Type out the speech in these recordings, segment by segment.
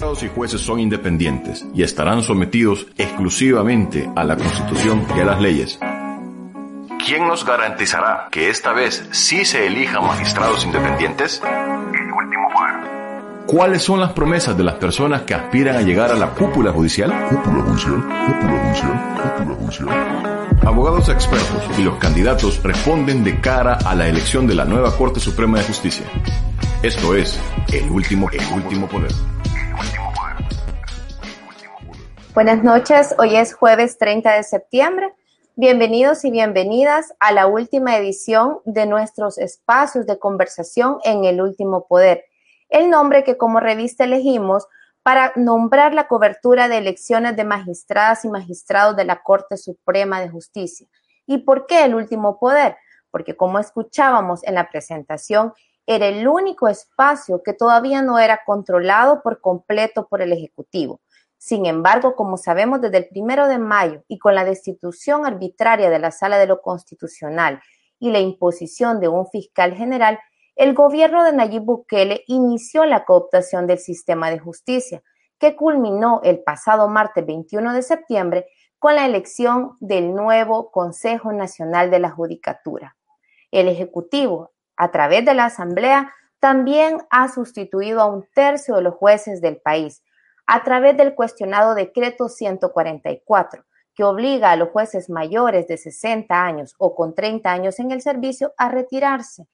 magistrados y jueces son independientes y estarán sometidos exclusivamente a la Constitución y a las leyes. ¿Quién nos garantizará que esta vez sí se elijan magistrados independientes? El último poder. ¿Cuáles son las promesas de las personas que aspiran a llegar a la cúpula judicial? Cúpula judicial, cúpula judicial, cúpula judicial. Abogados expertos y los candidatos responden de cara a la elección de la nueva Corte Suprema de Justicia. Esto es el último, el último poder. Buenas noches, hoy es jueves 30 de septiembre. Bienvenidos y bienvenidas a la última edición de nuestros espacios de conversación en el último poder. El nombre que como revista elegimos para nombrar la cobertura de elecciones de magistradas y magistrados de la Corte Suprema de Justicia. ¿Y por qué el último poder? Porque como escuchábamos en la presentación, era el único espacio que todavía no era controlado por completo por el Ejecutivo. Sin embargo, como sabemos desde el primero de mayo y con la destitución arbitraria de la Sala de lo Constitucional y la imposición de un fiscal general, el gobierno de Nayib Bukele inició la cooptación del sistema de justicia, que culminó el pasado martes 21 de septiembre con la elección del nuevo Consejo Nacional de la Judicatura. El Ejecutivo, a través de la Asamblea, también ha sustituido a un tercio de los jueces del país, a través del cuestionado decreto 144, que obliga a los jueces mayores de 60 años o con 30 años en el servicio a retirarse.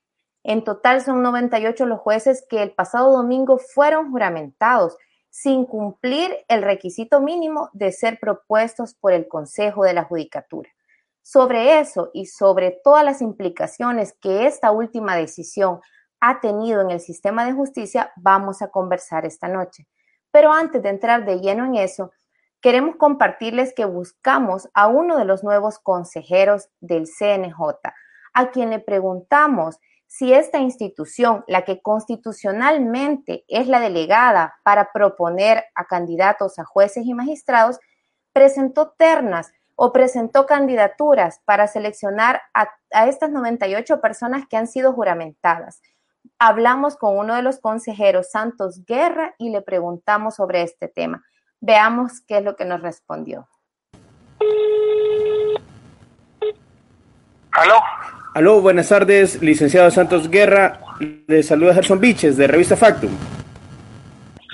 En total son 98 los jueces que el pasado domingo fueron juramentados sin cumplir el requisito mínimo de ser propuestos por el Consejo de la Judicatura. Sobre eso y sobre todas las implicaciones que esta última decisión ha tenido en el sistema de justicia, vamos a conversar esta noche. Pero antes de entrar de lleno en eso, queremos compartirles que buscamos a uno de los nuevos consejeros del CNJ, a quien le preguntamos si esta institución, la que constitucionalmente es la delegada para proponer a candidatos a jueces y magistrados, presentó ternas o presentó candidaturas para seleccionar a, estas 98 personas que han sido juramentadas. Hablamos con uno de los consejeros, Santos Guerra, y le preguntamos sobre este tema. Veamos qué es lo que nos respondió. ¿Aló? Aló, buenas tardes, licenciado Santos Guerra. Le saluda Gerson Biches, de Revista Factum.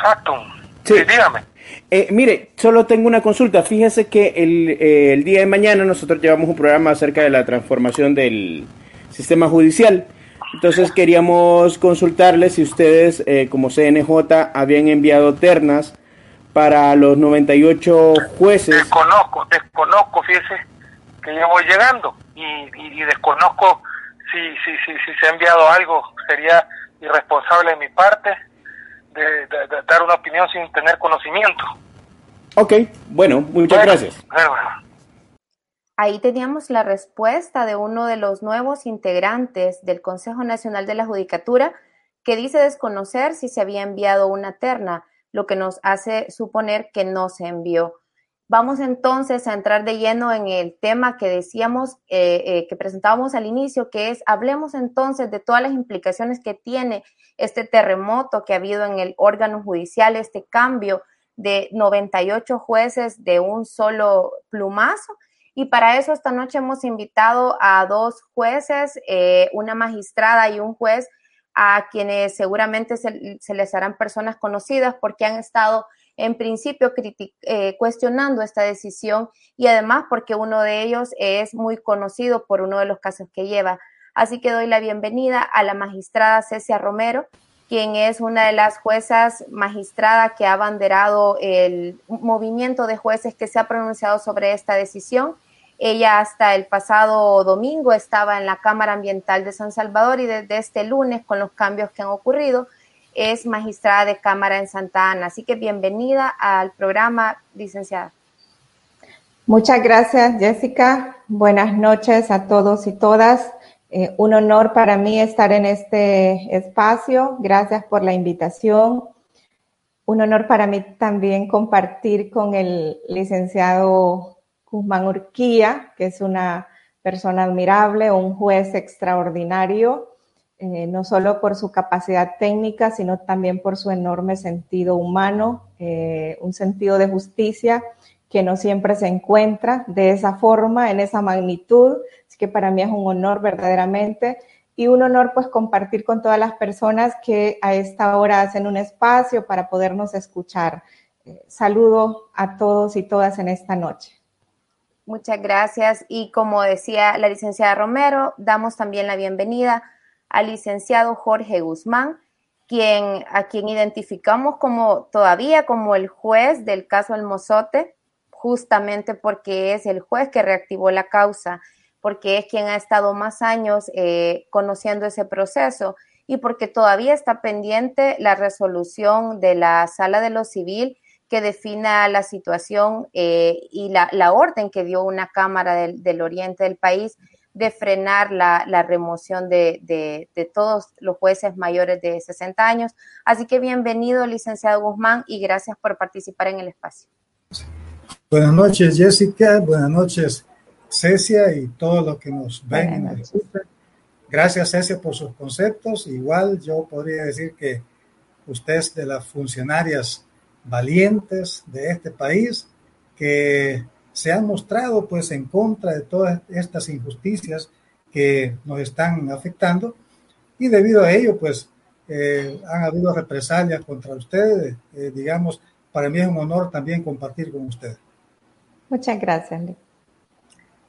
Factum. Sí, dígame. Eh, mire, solo tengo una consulta. Fíjese que el, eh, el, día de mañana nosotros llevamos un programa acerca de la transformación del sistema judicial. Entonces queríamos consultarle si ustedes, eh, como CNJ, habían enviado ternas para los 98 jueces. Desconozco, desconozco, fíjese que ya voy llegando y, desconozco si, si, si, si, se ha enviado algo. Sería irresponsable de mi parte de, dar una opinión sin tener conocimiento. Ok, bueno, muchas gracias. Ahí teníamos la respuesta de uno de los nuevos integrantes del Consejo Nacional de la Judicatura que dice desconocer si se había enviado una terna, lo que nos hace suponer que no se envió. Vamos entonces a entrar de lleno en el tema que decíamos, eh, eh, que presentábamos al inicio, que es, hablemos entonces de todas las implicaciones que tiene este terremoto que ha habido en el órgano judicial, este cambio de 98 jueces de un solo plumazo. Y para eso esta noche hemos invitado a dos jueces, eh, una magistrada y un juez, a quienes seguramente se, les harán personas conocidas porque han estado en principio eh, cuestionando esta decisión y además porque uno de ellos es muy conocido por uno de los casos que lleva. Así que doy la bienvenida a la magistrada Cecia Romero, quien es una de las juezas magistrada que ha abanderado el movimiento de jueces que se ha pronunciado sobre esta decisión. Ella hasta el pasado domingo estaba en la Cámara Ambiental de San Salvador y desde este lunes, con los cambios que han ocurrido, es magistrada de Cámara en Santa Ana. Así que bienvenida al programa, licenciada. Muchas gracias, Jessica. Buenas noches a todos y todas. Eh, un honor para mí estar en este espacio. Gracias por la invitación. Un honor para mí también compartir con el licenciado Guzmán Urquía, que es una persona admirable, un juez extraordinario eh, no solo por su capacidad técnica, sino también por su enorme sentido humano, eh, un sentido de justicia que no siempre se encuentra de esa forma, en esa magnitud. Así que para mí es un honor verdaderamente y un honor pues compartir con todas las personas que a esta hora hacen un espacio para podernos escuchar. Eh, saludo a todos y todas en esta noche. Muchas gracias. Y como decía la licenciada Romero, damos también la bienvenida al licenciado Jorge Guzmán, quien, a quien identificamos como todavía como el juez del caso El Mozote, justamente porque es el juez que reactivó la causa, porque es quien ha estado más años eh, conociendo ese proceso y porque todavía está pendiente la resolución de la sala de lo civil que defina la situación eh, y la, orden que dio una Cámara del, Oriente del país de frenar la, remoción de, todos los jueces mayores de 60 años. Así que bienvenido, licenciado Guzmán, y gracias por participar en el espacio. Buenas noches, Jessica. Buenas noches, Cecia, y todos los que nos ven Gracias, Cecia, por sus conceptos. Igual yo podría decir que usted es de las funcionarias valientes de este país que se han mostrado pues en contra de todas estas injusticias que nos están afectando y debido a ello pues eh, han habido represalias contra ustedes. Eh, digamos, para mí es un honor también compartir con ustedes. Muchas gracias.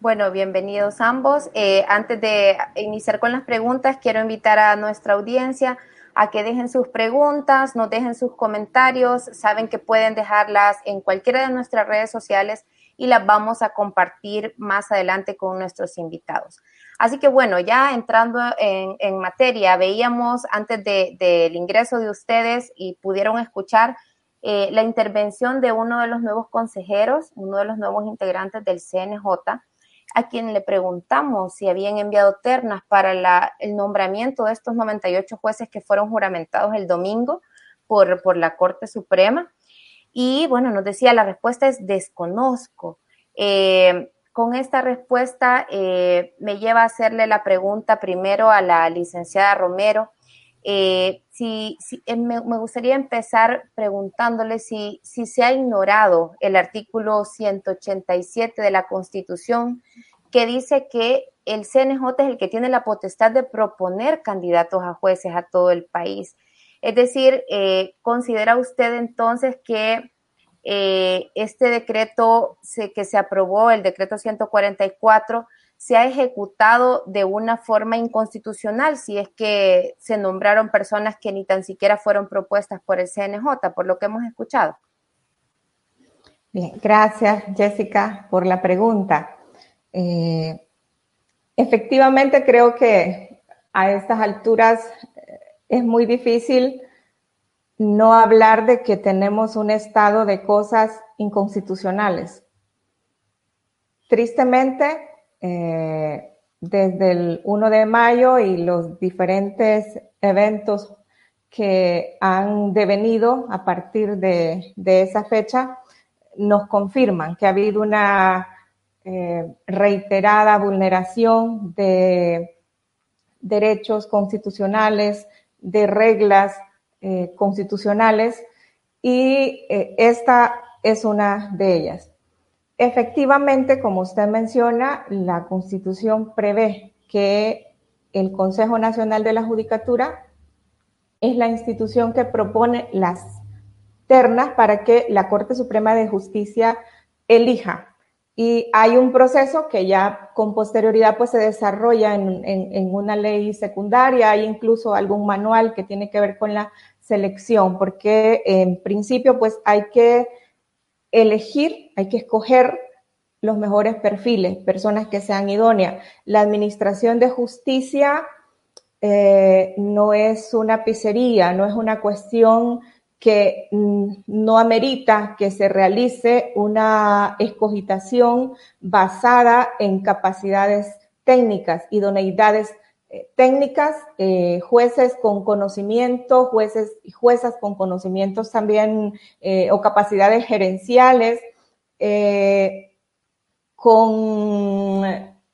Bueno, bienvenidos ambos. Eh, antes de iniciar con las preguntas, quiero invitar a nuestra audiencia a que dejen sus preguntas, nos dejen sus comentarios. Saben que pueden dejarlas en cualquiera de nuestras redes sociales y las vamos a compartir más adelante con nuestros invitados. Así que bueno, ya entrando en, materia, veíamos antes del ingreso de ustedes y pudieron escuchar eh, la intervención de uno de los nuevos consejeros, uno de los nuevos integrantes del CNJ, a quien le preguntamos si habían enviado ternas para el nombramiento de estos 98 jueces que fueron juramentados el domingo por, por la Corte Suprema. Y bueno, nos decía, la respuesta es desconozco. Eh, con esta respuesta eh, me lleva a hacerle la pregunta primero a la licenciada Romero. Eh, si, me, gustaría empezar preguntándole si, si se ha ignorado el artículo 187 de la Constitución que dice que el CNJ es el que tiene la potestad de proponer candidatos a jueces a todo el país. Es decir, eh, ¿considera usted entonces que eh, este decreto que se aprobó, el decreto 144, se ha ejecutado de una forma inconstitucional si es que se nombraron personas que ni tan siquiera fueron propuestas por el CNJ, por lo que hemos escuchado? Bien, gracias Jessica por la pregunta. Eh, efectivamente creo que a estas alturas es muy difícil no hablar de que tenemos un estado de cosas inconstitucionales. Tristemente, eh, desde el 1 de mayo y los diferentes eventos que han devenido a partir de, esa fecha, nos confirman que ha habido una eh, reiterada vulneración de derechos constitucionales, de reglas eh, constitucionales y esta es una de ellas. Efectivamente, como usted menciona, la Constitución prevé que el Consejo Nacional de la Judicatura es la institución que propone las ternas para que la Corte Suprema de Justicia elija. Y hay un proceso que ya con posterioridad pues se desarrolla en, una ley secundaria, hay incluso algún manual que tiene que ver con la selección, porque en principio pues hay que elegir, hay que escoger los mejores perfiles, personas que sean idóneas. La administración de justicia eh, no es una pizzería, no es una cuestión que mm, no amerita que se realice una escogitación basada en capacidades técnicas, idoneidades técnicas, eh, jueces con conocimiento, jueces y juezas con conocimientos también eh, o capacidades gerenciales, con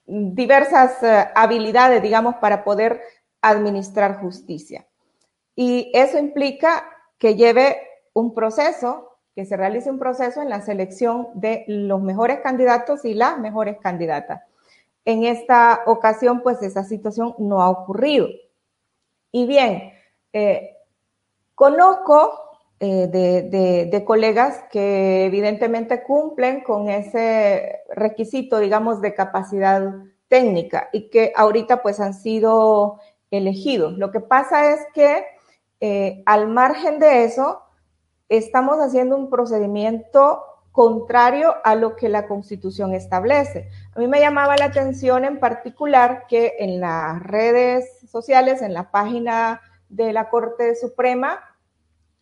diversas habilidades, digamos, para poder administrar justicia. Y eso implica que lleve un proceso, que se realice un proceso en la selección de los mejores candidatos y las mejores candidatas. En esta ocasión, pues esa situación no ha ocurrido. Y bien, eh, conozco eh, de, colegas que evidentemente cumplen con ese requisito, digamos, de capacidad técnica y que ahorita pues han sido elegidos. Lo que pasa es que eh, al margen de eso, estamos haciendo un procedimiento contrario a lo que la Constitución establece. A mí me llamaba la atención en particular que en las redes sociales, en la página de la Corte Suprema,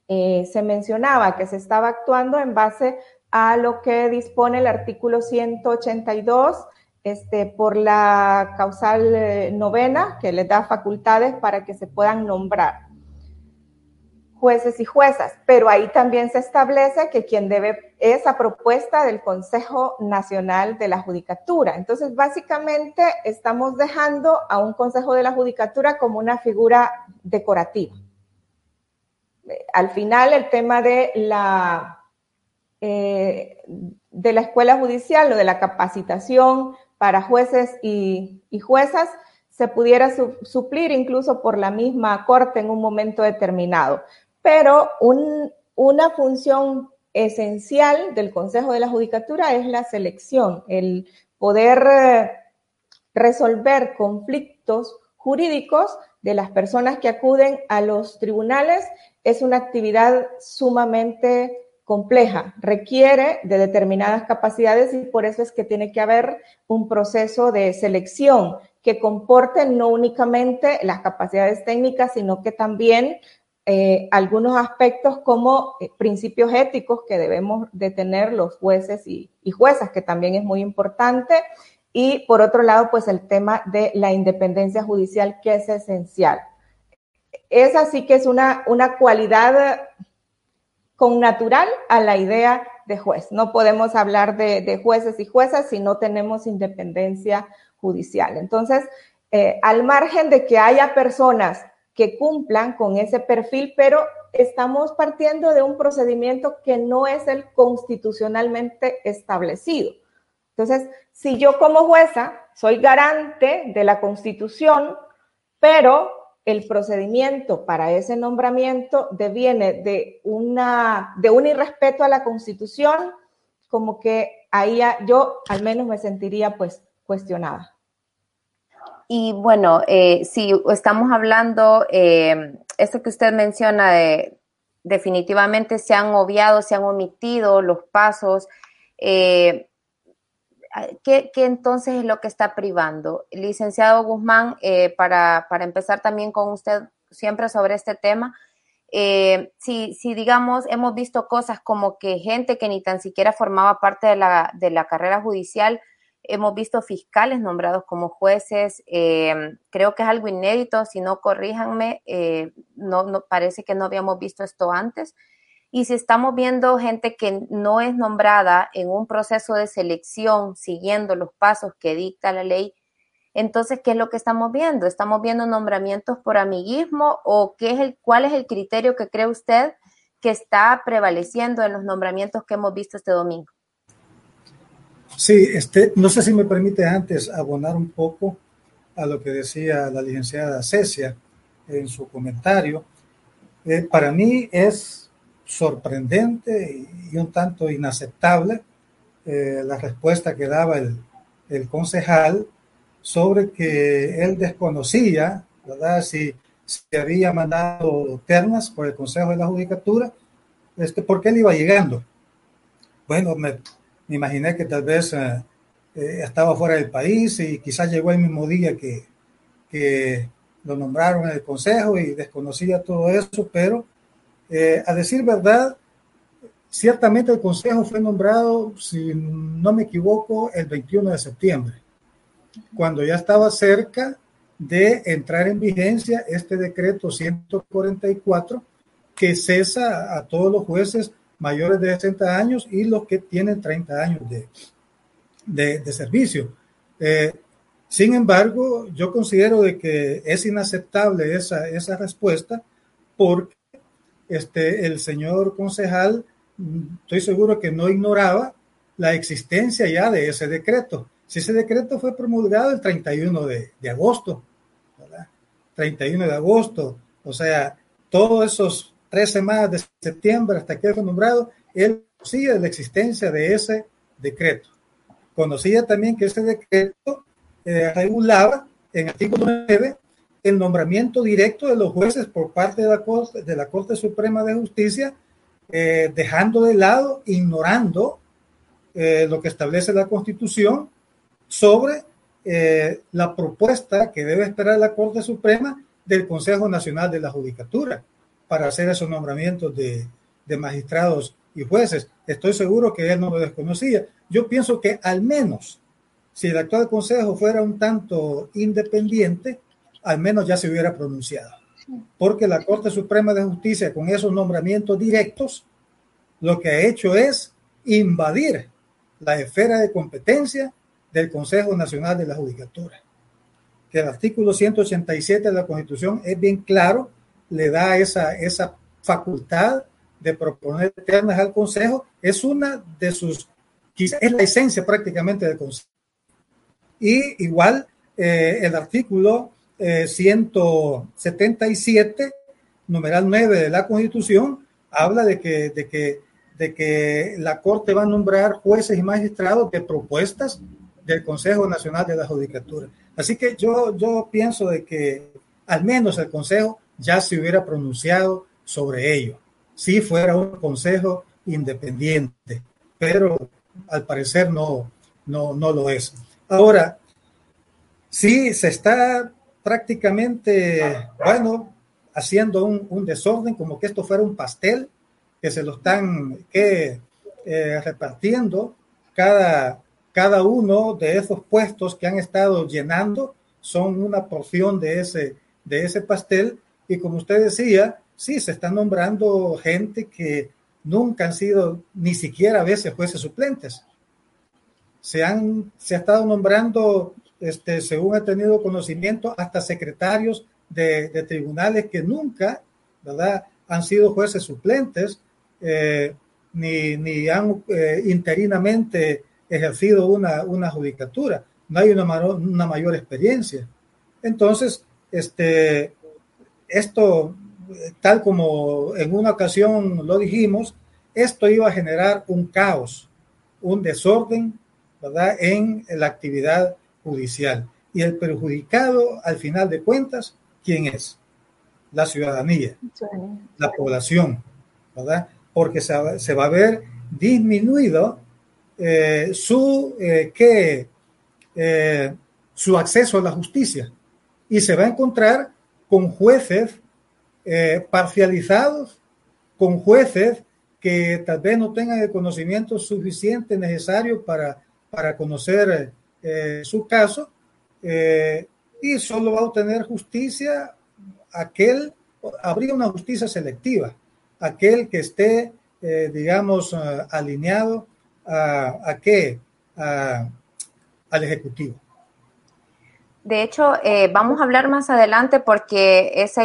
eh, se mencionaba que se estaba actuando en base a lo que dispone el artículo 182 este, por la causal eh, novena, que les da facultades para que se puedan nombrar jueces y juezas, pero ahí también se establece que quien debe esa propuesta del Consejo Nacional de la Judicatura. Entonces, básicamente estamos dejando a un Consejo de la Judicatura como una figura decorativa. Al final, el tema de la, eh, de la escuela judicial o de la capacitación para jueces y juezas se pudiera suplir incluso por la misma corte en un momento determinado pero una función esencial del Consejo de la Judicatura es la selección, el poder eh, resolver conflictos jurídicos de las personas que acuden a los tribunales. Es una actividad sumamente compleja, requiere de determinadas capacidades y por eso es que tiene que haber un proceso de selección que comporte no únicamente las capacidades técnicas, sino que también eh, algunos aspectos como eh, principios éticos que debemos de tener los jueces y, juezas, que también es muy importante. Y por otro lado, pues el tema de la independencia judicial, que es esencial. Esa sí que es una, una cualidad con natural a la idea de juez. No podemos hablar de, jueces y juezas si no tenemos independencia judicial. Entonces, eh, al margen de que haya personas que cumplan con ese perfil, pero estamos partiendo de un procedimiento que no es el constitucionalmente establecido. Entonces, si yo como jueza soy garante de la constitución, pero el procedimiento para ese nombramiento deviene de, de un irrespeto a la constitución, como que ahí yo al menos me sentiría pues cuestionada. Y bueno, eh, si estamos hablando, eh, esto que usted menciona de definitivamente se han obviado, se han omitido los pasos. Eh, ¿qué, entonces es lo que está privando? Licenciado Guzmán, eh, para, para, empezar también con usted siempre sobre este tema, si, si, digamos hemos visto cosas como que gente que ni tan siquiera formaba parte de la, de la carrera judicial, Hemos visto fiscales nombrados como jueces. Eh, creo que es algo inédito, si no corríjanme, eh, no, parece que no habíamos visto esto antes. Y si estamos viendo gente que no es nombrada en un proceso de selección siguiendo los pasos que dicta la ley, entonces, ¿qué es lo que estamos viendo? ¿Estamos viendo nombramientos por amiguismo o qué es el, cuál es el criterio que cree usted que está prevaleciendo en los nombramientos que hemos visto este domingo? Sí, este, no sé si me permite antes abonar un poco a lo que decía la licenciada Cecia en su comentario. Eh, para mí es sorprendente y un tanto inaceptable eh, la respuesta que daba el, el, concejal sobre que él desconocía, ¿verdad? Si se había mandado ternas por el Consejo de la Judicatura, este, porque él iba llegando. Bueno, me, me imaginé que tal vez eh, eh, estaba fuera del país y quizás llegó el mismo día que, que lo nombraron en el consejo y desconocía todo eso, pero eh, a decir verdad, ciertamente el consejo fue nombrado, si no me equivoco, el 21 de septiembre, cuando ya estaba cerca de entrar en vigencia este decreto 144 que cesa a todos los jueces mayores de 60 años y los que tienen 30 años de, de, servicio. Eh, Sin embargo, yo considero de que es inaceptable esa, esa respuesta porque este, el señor concejal, estoy seguro que no ignoraba la existencia ya de ese decreto. Si ese decreto fue promulgado el 31 de, de agosto, ¿verdad? 31 de agosto, o sea, todos esos tres semanas de septiembre hasta que fue nombrado, él conocía la existencia de ese decreto. Conocía también que ese decreto eh, regulaba en artículo 9 el nombramiento directo de los jueces por parte de la Corte, de la Corte Suprema de Justicia, eh, dejando de lado, ignorando eh, lo que establece la Constitución sobre la propuesta que debe esperar la Corte Suprema del Consejo Nacional de la Judicatura para hacer esos nombramientos de, de magistrados y jueces. Estoy seguro que él no lo desconocía. Yo pienso que al menos si el actual Consejo fuera un tanto independiente, al menos ya se hubiera pronunciado. Porque la Corte Suprema de Justicia, con esos nombramientos directos, lo que ha hecho es invadir la esfera de competencia del Consejo Nacional de la Judicatura. Que el artículo 187 de la Constitución es bien claro, le da esa, esa facultad de proponer ternas al Consejo, es una de sus, es la esencia prácticamente del Consejo. Y igual eh, el artículo 177, eh, numeral 9 de la Constitución, habla de que, de, que, de que la Corte va a nombrar jueces y magistrados de propuestas del Consejo Nacional de la Judicatura. Así que yo, yo pienso de que al menos el Consejo ya se hubiera pronunciado sobre ello, si fuera un Consejo independiente, pero al parecer no, no, no lo es. Ahora, sí se está prácticamente, bueno, haciendo un, desorden, como que esto fuera un pastel, que se lo están que, eh, repartiendo cada, cada uno de esos puestos que han estado llenando son una porción de ese, de ese pastel. Y como usted decía, sí, se están nombrando gente que nunca han sido ni siquiera a veces jueces suplentes. Se, han, se ha estado nombrando este, según he tenido conocimiento, hasta secretarios de, tribunales que nunca, ¿verdad?, han sido jueces suplentes, eh, ni, ni, han eh, interinamente ejercido una, una judicatura. No hay una, una mayor experiencia. Entonces, este, esto, tal como en una ocasión lo dijimos, esto iba a generar un caos, un desorden, ¿verdad?, en la actividad judicial. Y el perjudicado, al final de cuentas, ¿quién es? La ciudadanía, la población, ¿verdad? Porque se, va a ver disminuido eh, su, eh, que, eh, su acceso a la justicia y se va a encontrar con jueces parcializados, con jueces que tal vez no tengan el conocimiento suficiente necesario para, para conocer eh, su caso eh, y solo va a obtener justicia aquel, habría una justicia selectiva, aquel que esté, eh, digamos, alineado a, a qué, al Ejecutivo. De hecho, vamos a hablar más adelante porque esa,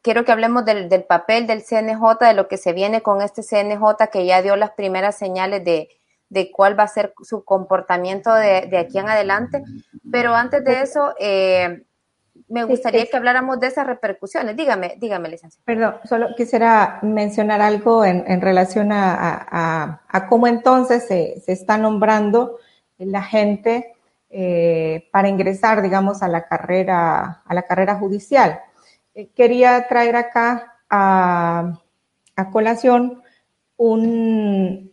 quiero que hablemos del, del, papel del CNJ, de lo que se viene con este CNJ que ya dio las primeras señales de, de cuál va a ser su comportamiento de, aquí en adelante. Pero antes de eso, eh, me gustaría que habláramos de esas repercusiones. Dígame, dígame, licenciada. Perdón, solo quisiera mencionar algo en, relación a, cómo entonces se, está nombrando la gente eh, para ingresar, digamos, a la carrera, a la carrera judicial. Eh, quería traer acá a, colación un,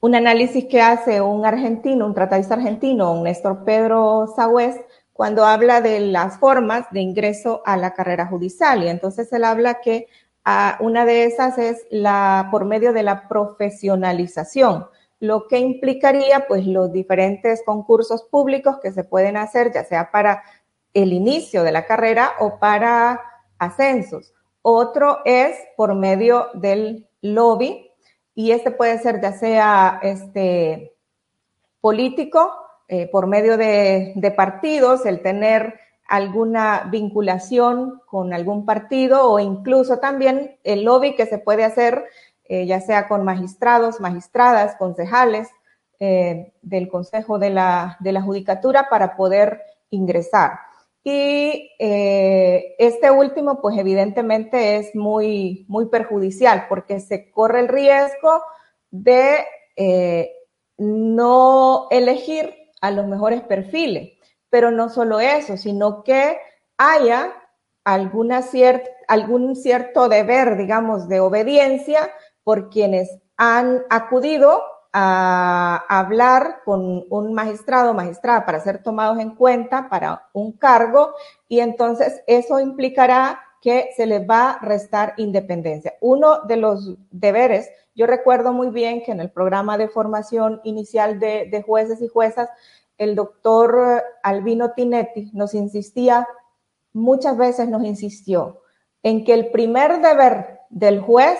un análisis que hace un argentino, un tratadista argentino, un Néstor Pedro Sagüez, cuando habla de las formas de ingreso a la carrera judicial. Y entonces él habla que ah, una de esas es la por medio de la profesionalización, lo que implicaría pues los diferentes concursos públicos que se pueden hacer, ya sea para el inicio de la carrera o para ascensos. Otro es por medio del lobby y este puede ser ya sea este, político eh, por medio de, de, partidos, el tener alguna vinculación con algún partido o incluso también el lobby que se puede hacer, eh, ya sea con magistrados, magistradas, concejales eh, del Consejo de la, de la Judicatura para poder ingresar. Y eh, este último, pues evidentemente es muy, muy perjudicial porque se corre el riesgo de no elegir a los mejores perfiles. Pero no solo eso, sino que haya alguna algún cierto deber, digamos, de obediencia por quienes han acudido a hablar con un magistrado o magistrada para ser tomados en cuenta para un cargo y entonces eso implicará que se les va a restar independencia. Uno de los deberes, yo recuerdo muy bien que en el programa de formación inicial de, jueces y juezas, el doctor Albino Tinetti nos insistía, muchas veces nos insistió, en que el primer deber del juez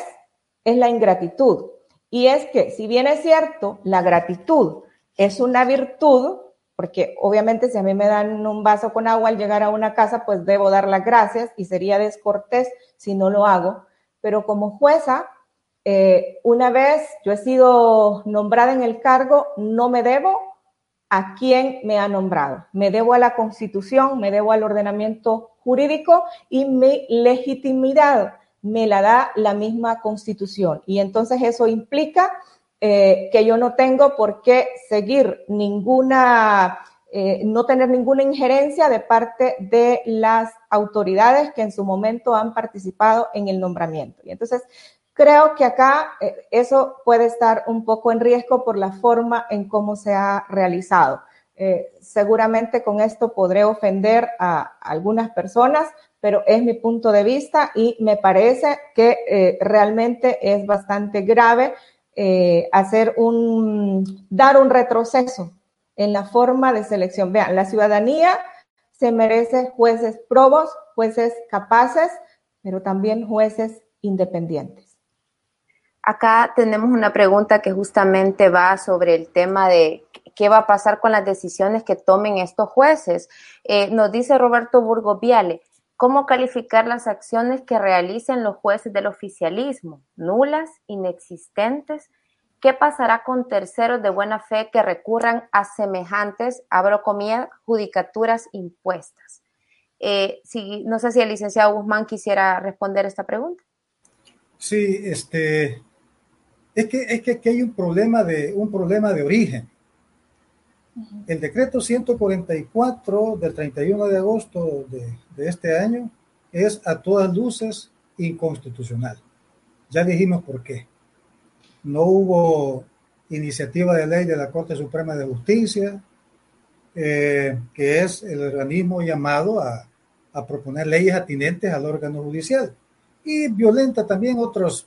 es la ingratitud. Y es que, si bien es cierto, la gratitud es una virtud, porque obviamente si a mí me dan un vaso con agua al llegar a una casa, pues debo dar las gracias y sería descortés si no lo hago. Pero como jueza, eh, una vez yo he sido nombrada en el cargo, no me debo a quien me ha nombrado. Me debo a la constitución, me debo al ordenamiento jurídico y mi legitimidad me la da la misma constitución. Y entonces eso implica eh, que yo no tengo por qué seguir ninguna, eh, no tener ninguna injerencia de parte de las autoridades que en su momento han participado en el nombramiento. Y entonces creo que acá eh, eso puede estar un poco en riesgo por la forma en cómo se ha realizado. seguramente con esto podré ofender a algunas personas, pero es mi punto de vista y me parece que eh, realmente es bastante grave eh, hacer un, dar un retroceso en la forma de selección. Vean, la ciudadanía se merece jueces probos, jueces capaces, pero también jueces independientes. Acá tenemos una pregunta que justamente va sobre el tema de qué va a pasar con las decisiones que tomen estos jueces. Eh, nos dice Roberto Burgo Viale, ¿Cómo calificar las acciones que realicen los jueces del oficialismo? ¿Nulas? ¿Inexistentes? ¿Qué pasará con terceros de buena fe que recurran a semejantes, abro comillas, judicaturas impuestas? Eh, no sé si el licenciado Guzmán quisiera responder esta pregunta. Sí, este, es que, es que aquí hay un problema de, un problema de origen. El decreto 144 del 31 de agosto de, este año es a todas luces inconstitucional. Ya dijimos por qué. No hubo iniciativa de ley de la Corte Suprema de Justicia, eh, que es el organismo llamado a, a, proponer leyes atinentes al órgano judicial. Y violenta también otros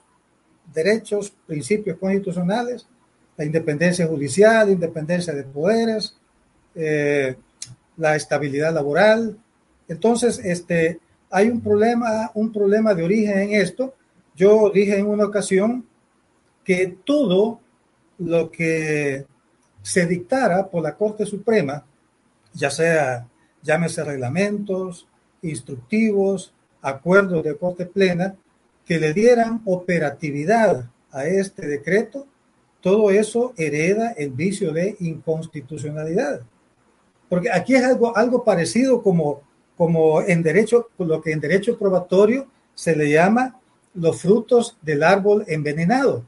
derechos, principios constitucionales la independencia judicial, independencia de poderes, eh, la estabilidad laboral. Entonces, este, hay un problema, un problema de origen en esto. Yo dije en una ocasión que todo lo que se dictara por la Corte Suprema, ya sea, llámese reglamentos, instructivos, acuerdos de Corte Plena, que le dieran operatividad a este decreto, todo eso hereda el vicio de inconstitucionalidad. Porque aquí es algo, algo parecido como, como en derecho, lo que en derecho probatorio se le llama los frutos del árbol envenenado,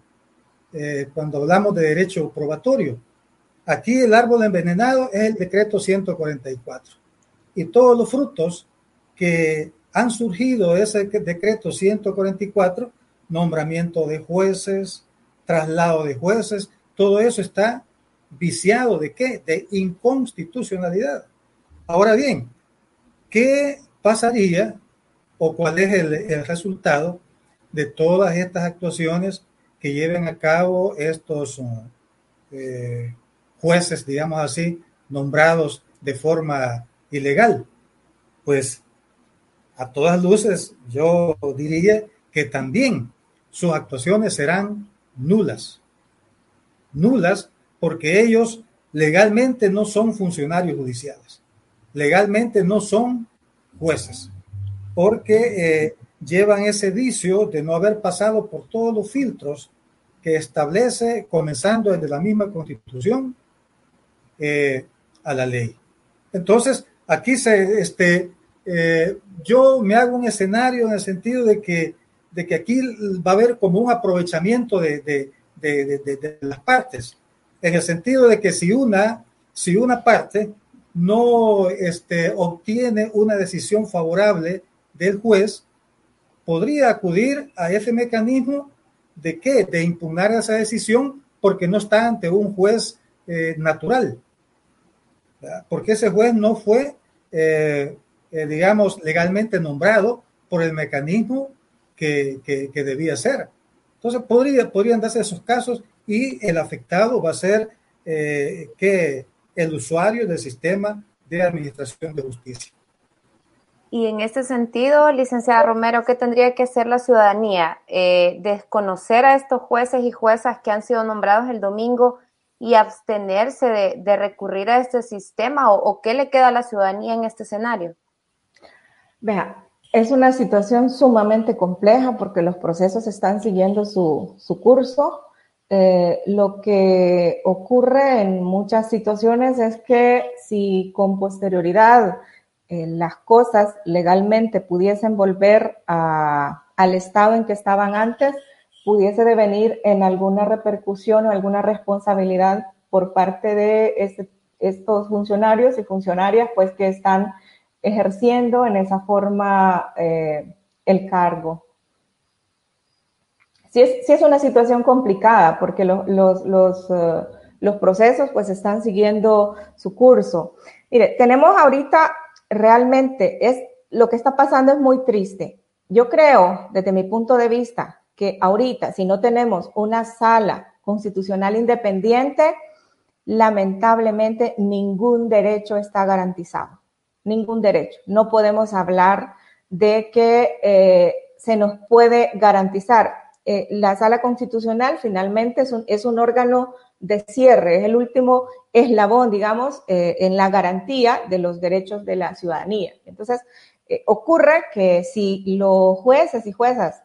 eh, cuando hablamos de derecho probatorio. Aquí el árbol envenenado es el decreto 144. Y todos los frutos que han surgido de ese decreto 144, nombramiento de jueces, traslado de jueces, todo eso está viciado de qué? De inconstitucionalidad. Ahora bien, ¿qué pasaría o cuál es el, resultado de todas estas actuaciones que lleven a cabo estos eh, jueces, digamos así, nombrados de forma ilegal? Pues a todas luces yo diría que también sus actuaciones serán nulas. Nulas porque ellos legalmente no son funcionarios judiciales, legalmente no son jueces, porque eh, llevan ese vicio de no haber pasado por todos los filtros que establece, comenzando desde la misma constitución, eh, a la ley. Entonces, aquí se, este, eh, yo me hago un escenario en el sentido de que, de que aquí va a haber como un aprovechamiento de, de, de, las partes, en el sentido de que si una, si una parte no este, obtiene una decisión favorable del juez, podría acudir a ese mecanismo de qué? De impugnar esa decisión porque no está ante un juez eh, natural. Porque ese juez no fue, eh, eh, digamos, legalmente nombrado por el mecanismo que, que, debía ser. Entonces, podría, podrían darse esos casos y el afectado va a ser que el usuario del sistema de administración de justicia. Y en este sentido, licenciada Romero, ¿qué tendría que hacer la ciudadanía? Eh, ¿Desconocer a estos jueces y juezas que han sido nombrados el domingo y abstenerse de, recurrir a este sistema? ¿O, qué le queda a la ciudadanía en este escenario? Vea, es una situación sumamente compleja porque los procesos están siguiendo su, curso. Eh, lo que ocurre en muchas situaciones es que si con posterioridad eh, las cosas legalmente pudiesen volver al estado en que estaban antes, pudiese devenir en alguna repercusión o alguna responsabilidad por parte de este, estos funcionarios y funcionarias, pues que están ejerciendo en esa forma eh, el cargo. Sí es, una situación complicada porque los, los, uh, los procesos pues están siguiendo su curso. Mire, tenemos ahorita realmente es lo que está pasando es muy triste. Yo creo, desde mi punto de vista, que ahorita, si no tenemos una sala constitucional independiente, lamentablemente ningún derecho está garantizado. Ningún derecho. No podemos hablar de que eh, se nos puede garantizar. Eh, la sala constitucional finalmente es un, es un órgano de cierre, es el último eslabón, digamos, eh, en la garantía de los derechos de la ciudadanía. Entonces, ocurre que si los jueces y juezas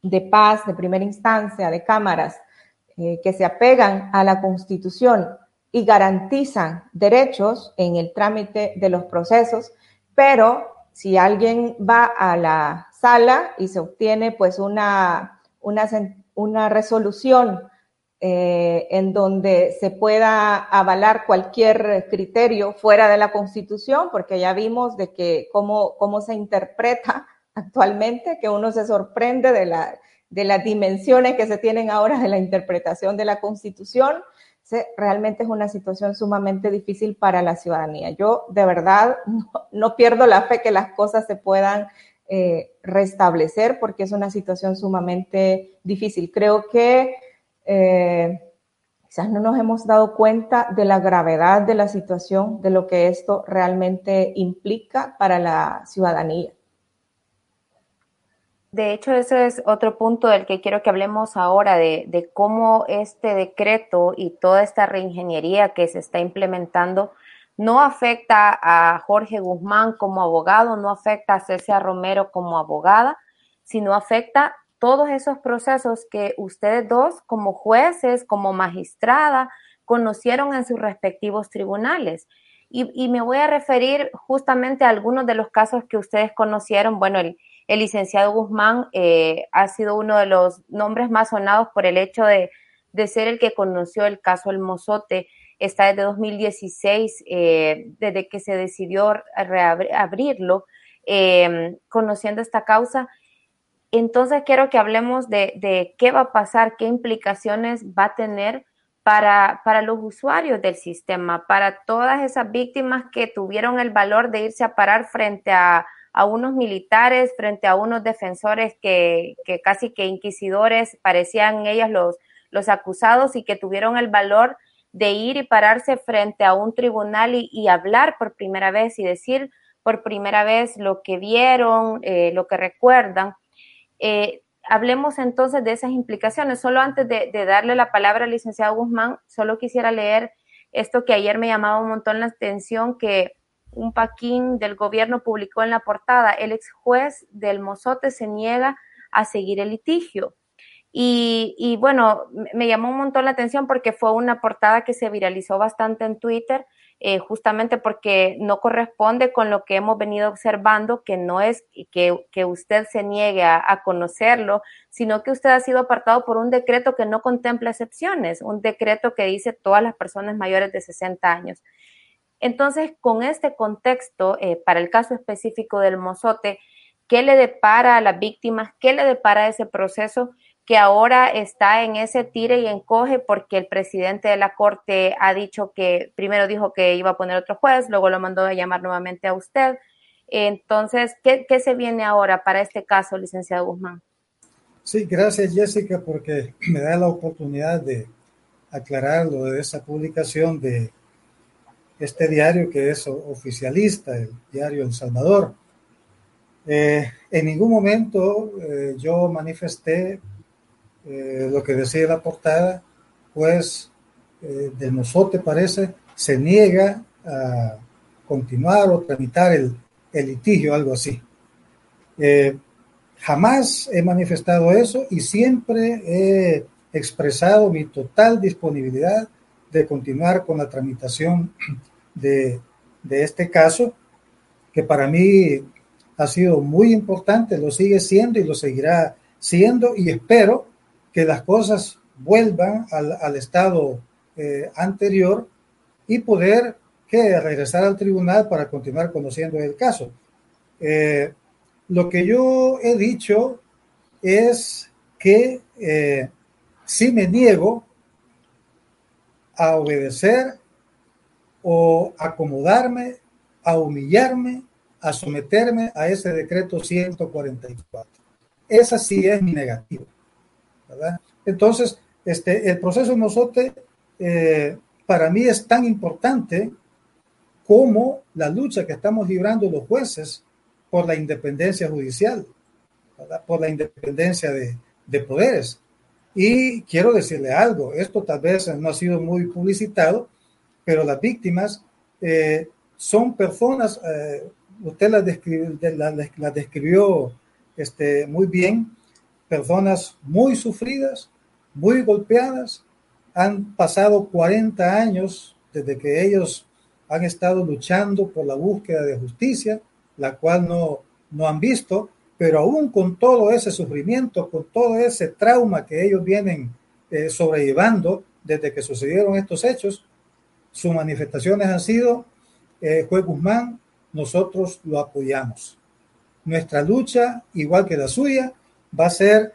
de paz, de primera instancia, de cámaras, que se apegan a la Constitución y garantizan derechos en el trámite de los procesos, pero si alguien va a la sala y se obtiene pues una, una, una resolución eh, en donde se pueda avalar cualquier criterio fuera de la Constitución, porque ya vimos de que cómo, cómo se interpreta actualmente, que uno se sorprende de, la, de las dimensiones que se tienen ahora de la interpretación de la Constitución. Realmente es una situación sumamente difícil para la ciudadanía. Yo de verdad no, pierdo la fe que las cosas se puedan eh, restablecer porque es una situación sumamente difícil. Creo que eh, quizás no nos hemos dado cuenta de la gravedad de la situación, de lo que esto realmente implica para la ciudadanía. De hecho, ese es otro punto del que quiero que hablemos ahora, de, cómo este decreto y toda esta reingeniería que se está implementando no afecta a Jorge Guzmán como abogado, no afecta a Cecia Romero como abogada, sino afecta todos esos procesos que ustedes dos como jueces, como magistrada, conocieron en sus respectivos tribunales. Y, me voy a referir justamente a algunos de los casos que ustedes conocieron. Bueno, el, licenciado Guzmán eh, ha sido uno de los nombres más sonados por el hecho de, ser el que conoció el caso El Mozote. Está desde 2016, eh, desde que se decidió reabrirlo, eh, conociendo esta causa entonces quiero que hablemos de, qué va a pasar, qué implicaciones va a tener para, para, los usuarios del sistema, para todas esas víctimas que tuvieron el valor de irse a parar frente a, unos militares, frente a unos defensores que, casi que inquisidores parecían ellos los, los acusados y que tuvieron el valor de ir y pararse frente a un tribunal y, hablar por primera vez y decir por primera vez lo que vieron, eh, lo que recuerdan. Eh, hablemos entonces de esas implicaciones. Solo antes de, darle la palabra al licenciado Guzmán, solo quisiera leer esto que ayer me llamaba un montón la atención, que un paquín del gobierno publicó en la portada, el ex juez del Mozote se niega a seguir el litigio. Y, y, bueno, me llamó un montón la atención porque fue una portada que se viralizó bastante en Twitter, eh, justamente porque no corresponde con lo que hemos venido observando, que no es que, que usted se niegue a, a, conocerlo, sino que usted ha sido apartado por un decreto que no contempla excepciones, un decreto que dice todas las personas mayores de 60 años. Entonces, con este contexto, eh, para el caso específico del mozote, ¿qué le depara a las víctimas? ¿Qué le depara ese proceso que ahora está en ese tire y encoge porque el presidente de la Corte ha dicho que primero dijo que iba a poner otro juez, luego lo mandó a llamar nuevamente a usted? Entonces, ¿qué, qué se viene ahora para este caso, licenciado Guzmán? Sí, gracias Jessica, porque me da la oportunidad de aclarar lo de esa publicación de este diario que es oficialista, el diario El Salvador. Eh, en ningún momento eh, yo manifesté eh, lo que decía la portada, pues eh, del Mozote parece, se niega a continuar o tramitar el, el litigio, algo así. Eh, jamás he manifestado eso y siempre he expresado mi total disponibilidad de continuar con la tramitación de, de este caso, que para mí ha sido muy importante, lo sigue siendo y lo seguirá siendo y espero que las cosas vuelvan al, al estado eh, anterior y poder que regresar al tribunal para continuar conociendo el caso. Eh, lo que yo he dicho es que eh, si me niego a obedecer o acomodarme, a humillarme, a someterme a ese decreto 144. Esa sí es mi negativa. Entonces, este, el proceso Mozote eh, para mí es tan importante como la lucha que estamos librando los jueces por la independencia judicial, por la independencia de, de, poderes. Y quiero decirle algo, esto tal vez no ha sido muy publicitado, pero las víctimas eh, son personas, eh, usted las, describió, este, muy bien, personas muy sufridas, muy golpeadas, han pasado 40 años desde que ellos han estado luchando por la búsqueda de justicia, la cual no, no han visto, pero aún con todo ese sufrimiento, con todo ese trauma que ellos vienen eh, sobrellevando desde que sucedieron estos hechos, sus manifestaciones han sido, eh, juez Guzmán, nosotros lo apoyamos. Nuestra lucha, igual que la suya, va a ser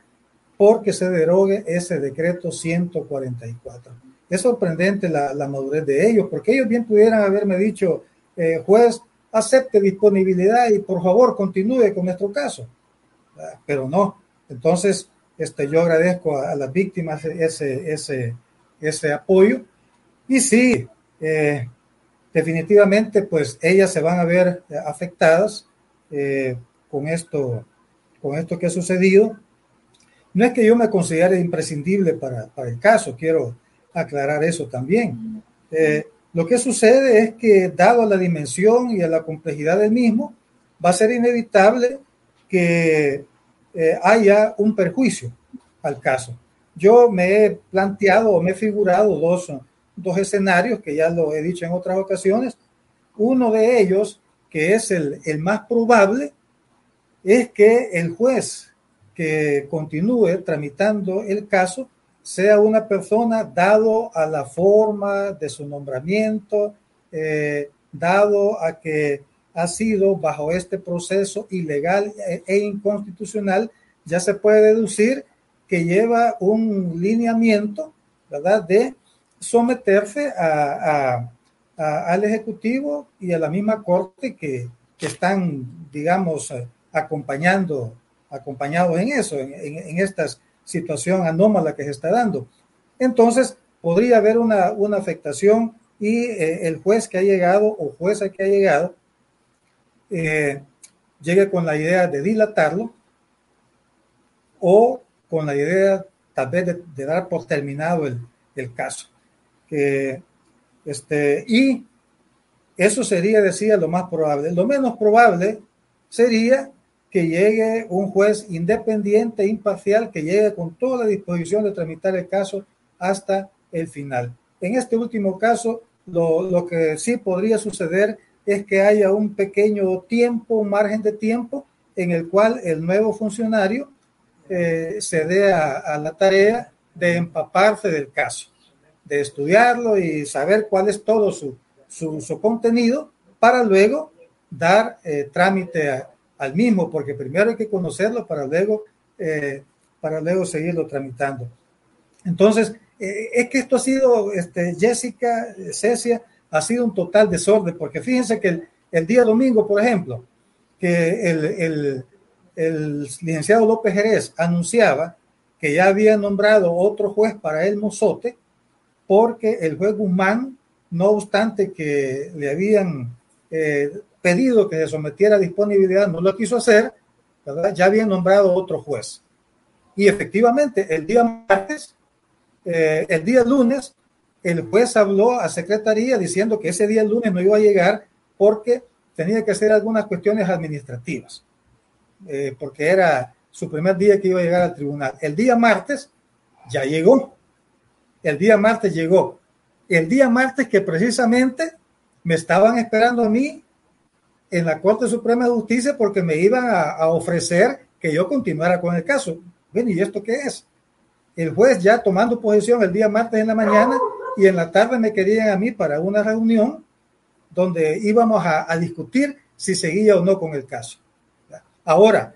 porque se derogue ese decreto 144. Es sorprendente la, madurez de ellos, porque ellos bien pudieran haberme dicho, eh, juez, acepte disponibilidad y por favor continúe con nuestro caso. Ah, pero no. Entonces, este, yo agradezco a, a las víctimas ese, ese, ese apoyo. Y sí, eh, definitivamente, pues ellas se van a ver afectadas eh, con esto, con esto que ha sucedido. No es que yo me considere imprescindible para, el caso, quiero aclarar eso también. Eh, lo que sucede es que, dado la dimensión y a la complejidad del mismo, va a ser inevitable que eh, haya un perjuicio al caso. Yo me he planteado o me he figurado dos, dos escenarios que ya lo he dicho en otras ocasiones. Uno de ellos, que es el, el más probable, es que el juez que continúe tramitando el caso sea una persona dado a la forma de su nombramiento, eh, dado a que ha sido bajo este proceso ilegal e, e, inconstitucional, ya se puede deducir que lleva un lineamiento, ¿verdad?, de someterse a, al Ejecutivo y a la misma Corte que, que están, digamos, acompañando, acompañados en eso, en, en, en, esta situación anómala que se está dando. Entonces, podría haber una, una afectación y eh, el juez que ha llegado o jueza que ha llegado eh, llegue con la idea de dilatarlo o con la idea tal vez de, de dar por terminado el, el caso. Que Este, y eso sería, decía, lo más probable. Lo menos probable sería que llegue un juez independiente, imparcial, que llegue con toda la disposición de tramitar el caso hasta el final. En este último caso, lo, lo que sí podría suceder es que haya un pequeño tiempo, un margen de tiempo en el cual el nuevo funcionario eh, se dé a, la tarea de empaparse del caso, de estudiarlo y saber cuál es todo su, su, contenido para luego dar eh, trámite al mismo, porque primero hay que conocerlo para luego, eh, para luego seguirlo tramitando. Entonces, es que esto ha sido, este, Jessica, Cecia, ha sido un total desorden, porque fíjense que el, día domingo, por ejemplo, que el, el, licenciado López Jerez anunciaba que ya había nombrado otro juez para el mozote, porque el juez Guzmán, no obstante que le habían eh, pedido que se sometiera a disponibilidad, no lo quiso hacer, ya había nombrado otro juez. Y efectivamente, el día martes, eh, el día lunes, el juez habló a secretaría diciendo que ese día lunes no iba a llegar porque tenía que hacer algunas cuestiones administrativas, eh, porque era su primer día que iba a llegar al tribunal. El día martes ya llegó. El día martes llegó. El día martes que precisamente me estaban esperando a mí en la Corte Suprema de Justicia porque me iban a, ofrecer que yo continuara con el caso. Ven, ¿y esto qué es? El juez ya tomando posición el día martes en la mañana y en la tarde me querían a mí para una reunión donde íbamos a, discutir si seguía o no con el caso. Ahora,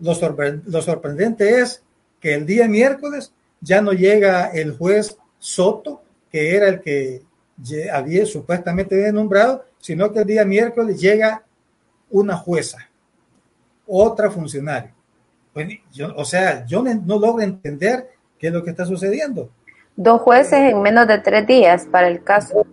lo, sorprendente es que el día miércoles ya no llega el juez Soto, que era el que había supuestamente nombrado, sino que el día miércoles llega una jueza, otra funcionaria. o sea, yo no logro entender qué es lo que está sucediendo. Dos jueces en menos de tres días para el caso.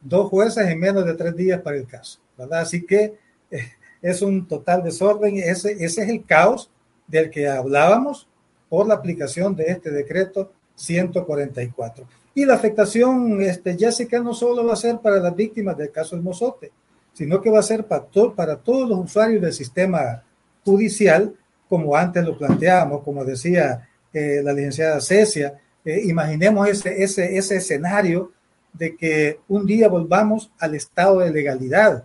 Dos jueces en menos de tres días para el caso, ¿verdad? Así que eh, es un total desorden. Ese, ese es el caos del que hablábamos por la aplicación de este decreto 144. Y la afectación, este, Jessica, no solo va a ser para las víctimas del caso Mozote, sino que va a ser para, para todos los usuarios del sistema judicial, como antes lo planteábamos, como decía eh, la licenciada Cecia, eh, imaginemos ese, ese, ese escenario de que un día volvamos al estado de legalidad.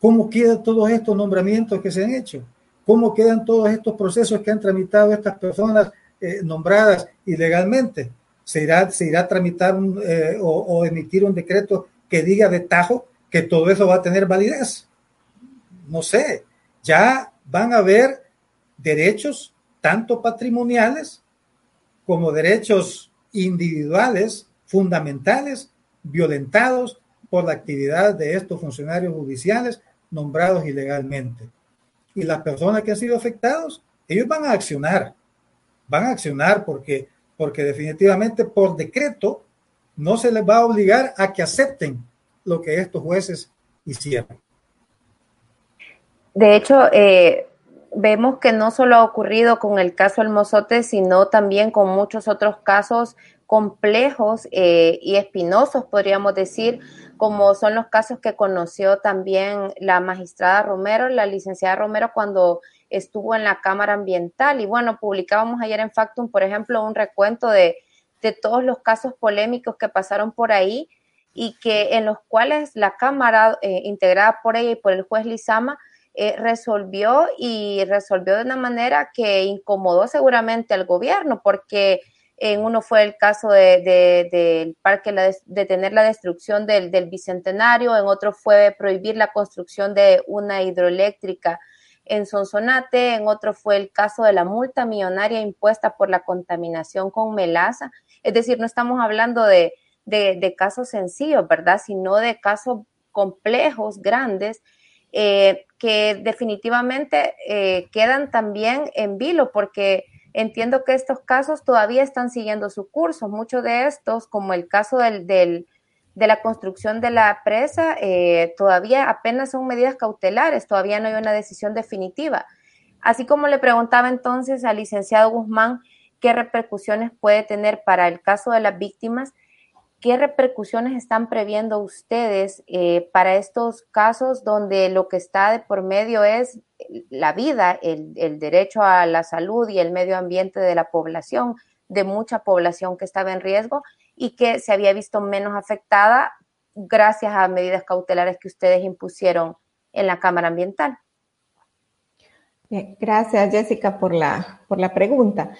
¿Cómo quedan todos estos nombramientos que se han hecho? ¿Cómo quedan todos estos procesos que han tramitado estas personas eh, nombradas ilegalmente? ¿Se irá, se irá tramitar eh, o, emitir un decreto que diga de tajo que todo eso va a tener validez? No sé, ya van a haber derechos tanto patrimoniales como derechos individuales fundamentales violentados por la actividad de estos funcionarios judiciales nombrados ilegalmente. Y las personas que han sido afectados, ellos van a accionar, van a accionar porque, porque definitivamente por decreto no se les va a obligar a que acepten lo que estos jueces hicieron. De hecho, eh, vemos que no solo ha ocurrido con el caso El Mozote, sino también con muchos otros casos complejos eh, y espinosos, podríamos decir, como son los casos que conoció también la magistrada Romero, la licenciada Romero, cuando estuvo en la Cámara Ambiental. Y bueno, publicábamos ayer en Factum, por ejemplo, un recuento de, de todos los casos polémicos que pasaron por ahí y que en los cuales la Cámara, eh, integrada por ella y por el juez Lizama, eh, resolvió y resolvió de una manera que incomodó seguramente al gobierno, porque en uno fue el caso del de, parque, de tener la destrucción del, bicentenario, en otro fue prohibir la construcción de una hidroeléctrica en Sonsonate, en otro fue el caso de la multa millonaria impuesta por la contaminación con melaza. Es decir, no estamos hablando de, de casos sencillos, ¿verdad? Sino de casos complejos, grandes, eh, que definitivamente eh, quedan también en vilo porque entiendo que estos casos todavía están siguiendo su curso. Muchos de estos, como el caso del, de la construcción de la presa, eh, todavía apenas son medidas cautelares, todavía no hay una decisión definitiva. Así como le preguntaba entonces al licenciado Guzmán qué repercusiones puede tener para el caso de las víctimas, ¿qué repercusiones están previendo ustedes eh, para estos casos donde lo que está de por medio es la vida, el, derecho a la salud y el medio ambiente de la población, de mucha población que estaba en riesgo y que se había visto menos afectada gracias a medidas cautelares que ustedes impusieron en la Cámara Ambiental? Gracias, Jessica, por la, por la pregunta.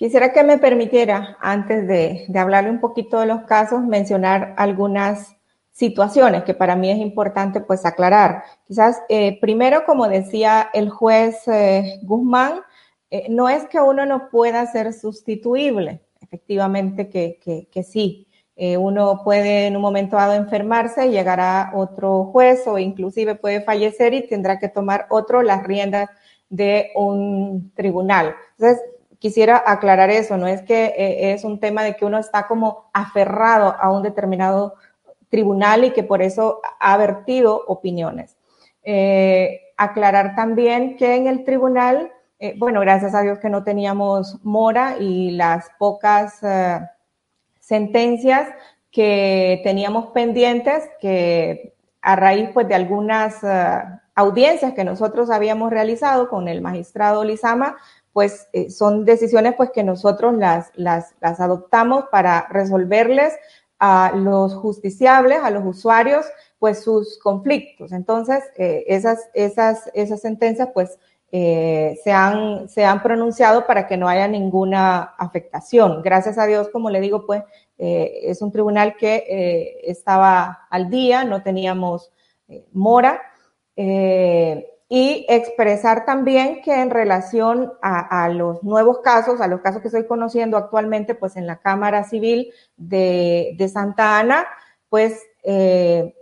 Quisiera que me permitiera, antes de, hablarle un poquito de los casos, mencionar algunas situaciones que para mí es importante pues aclarar. Quizás eh, primero, como decía el juez eh, Guzmán, eh, no es que uno no pueda ser sustituible, efectivamente que, que, sí. uno puede en un momento dado enfermarse y llegará otro juez o inclusive puede fallecer y tendrá que tomar otro las riendas de un tribunal. Entonces, quisiera aclarar eso, no es que eh, es un tema de que uno está como aferrado a un determinado tribunal y que por eso ha vertido opiniones. Eh, aclarar también que en el tribunal, eh, bueno, gracias a Dios que no teníamos mora y las pocas sentencias que teníamos pendientes, que a raíz pues de algunas audiencias que nosotros habíamos realizado con el magistrado Lizama, pues eh, son decisiones pues que nosotros las, las, las adoptamos para resolverles a los justiciables, a los usuarios, pues sus conflictos. Entonces, eh, esas, esas, esas sentencias pues eh, se, han, se han pronunciado para que no haya ninguna afectación. Gracias a Dios, como le digo, pues es un tribunal que estaba al día, no teníamos mora. Y expresar también que en relación a, los nuevos casos, a los casos que estoy conociendo actualmente, pues en la Cámara Civil de, Santa Ana, pues eh,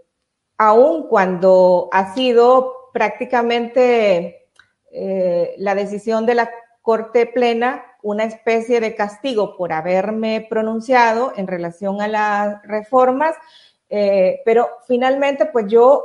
aun cuando ha sido prácticamente eh, la decisión de la Corte Plena una especie de castigo por haberme pronunciado en relación a las reformas, eh, pero finalmente pues yo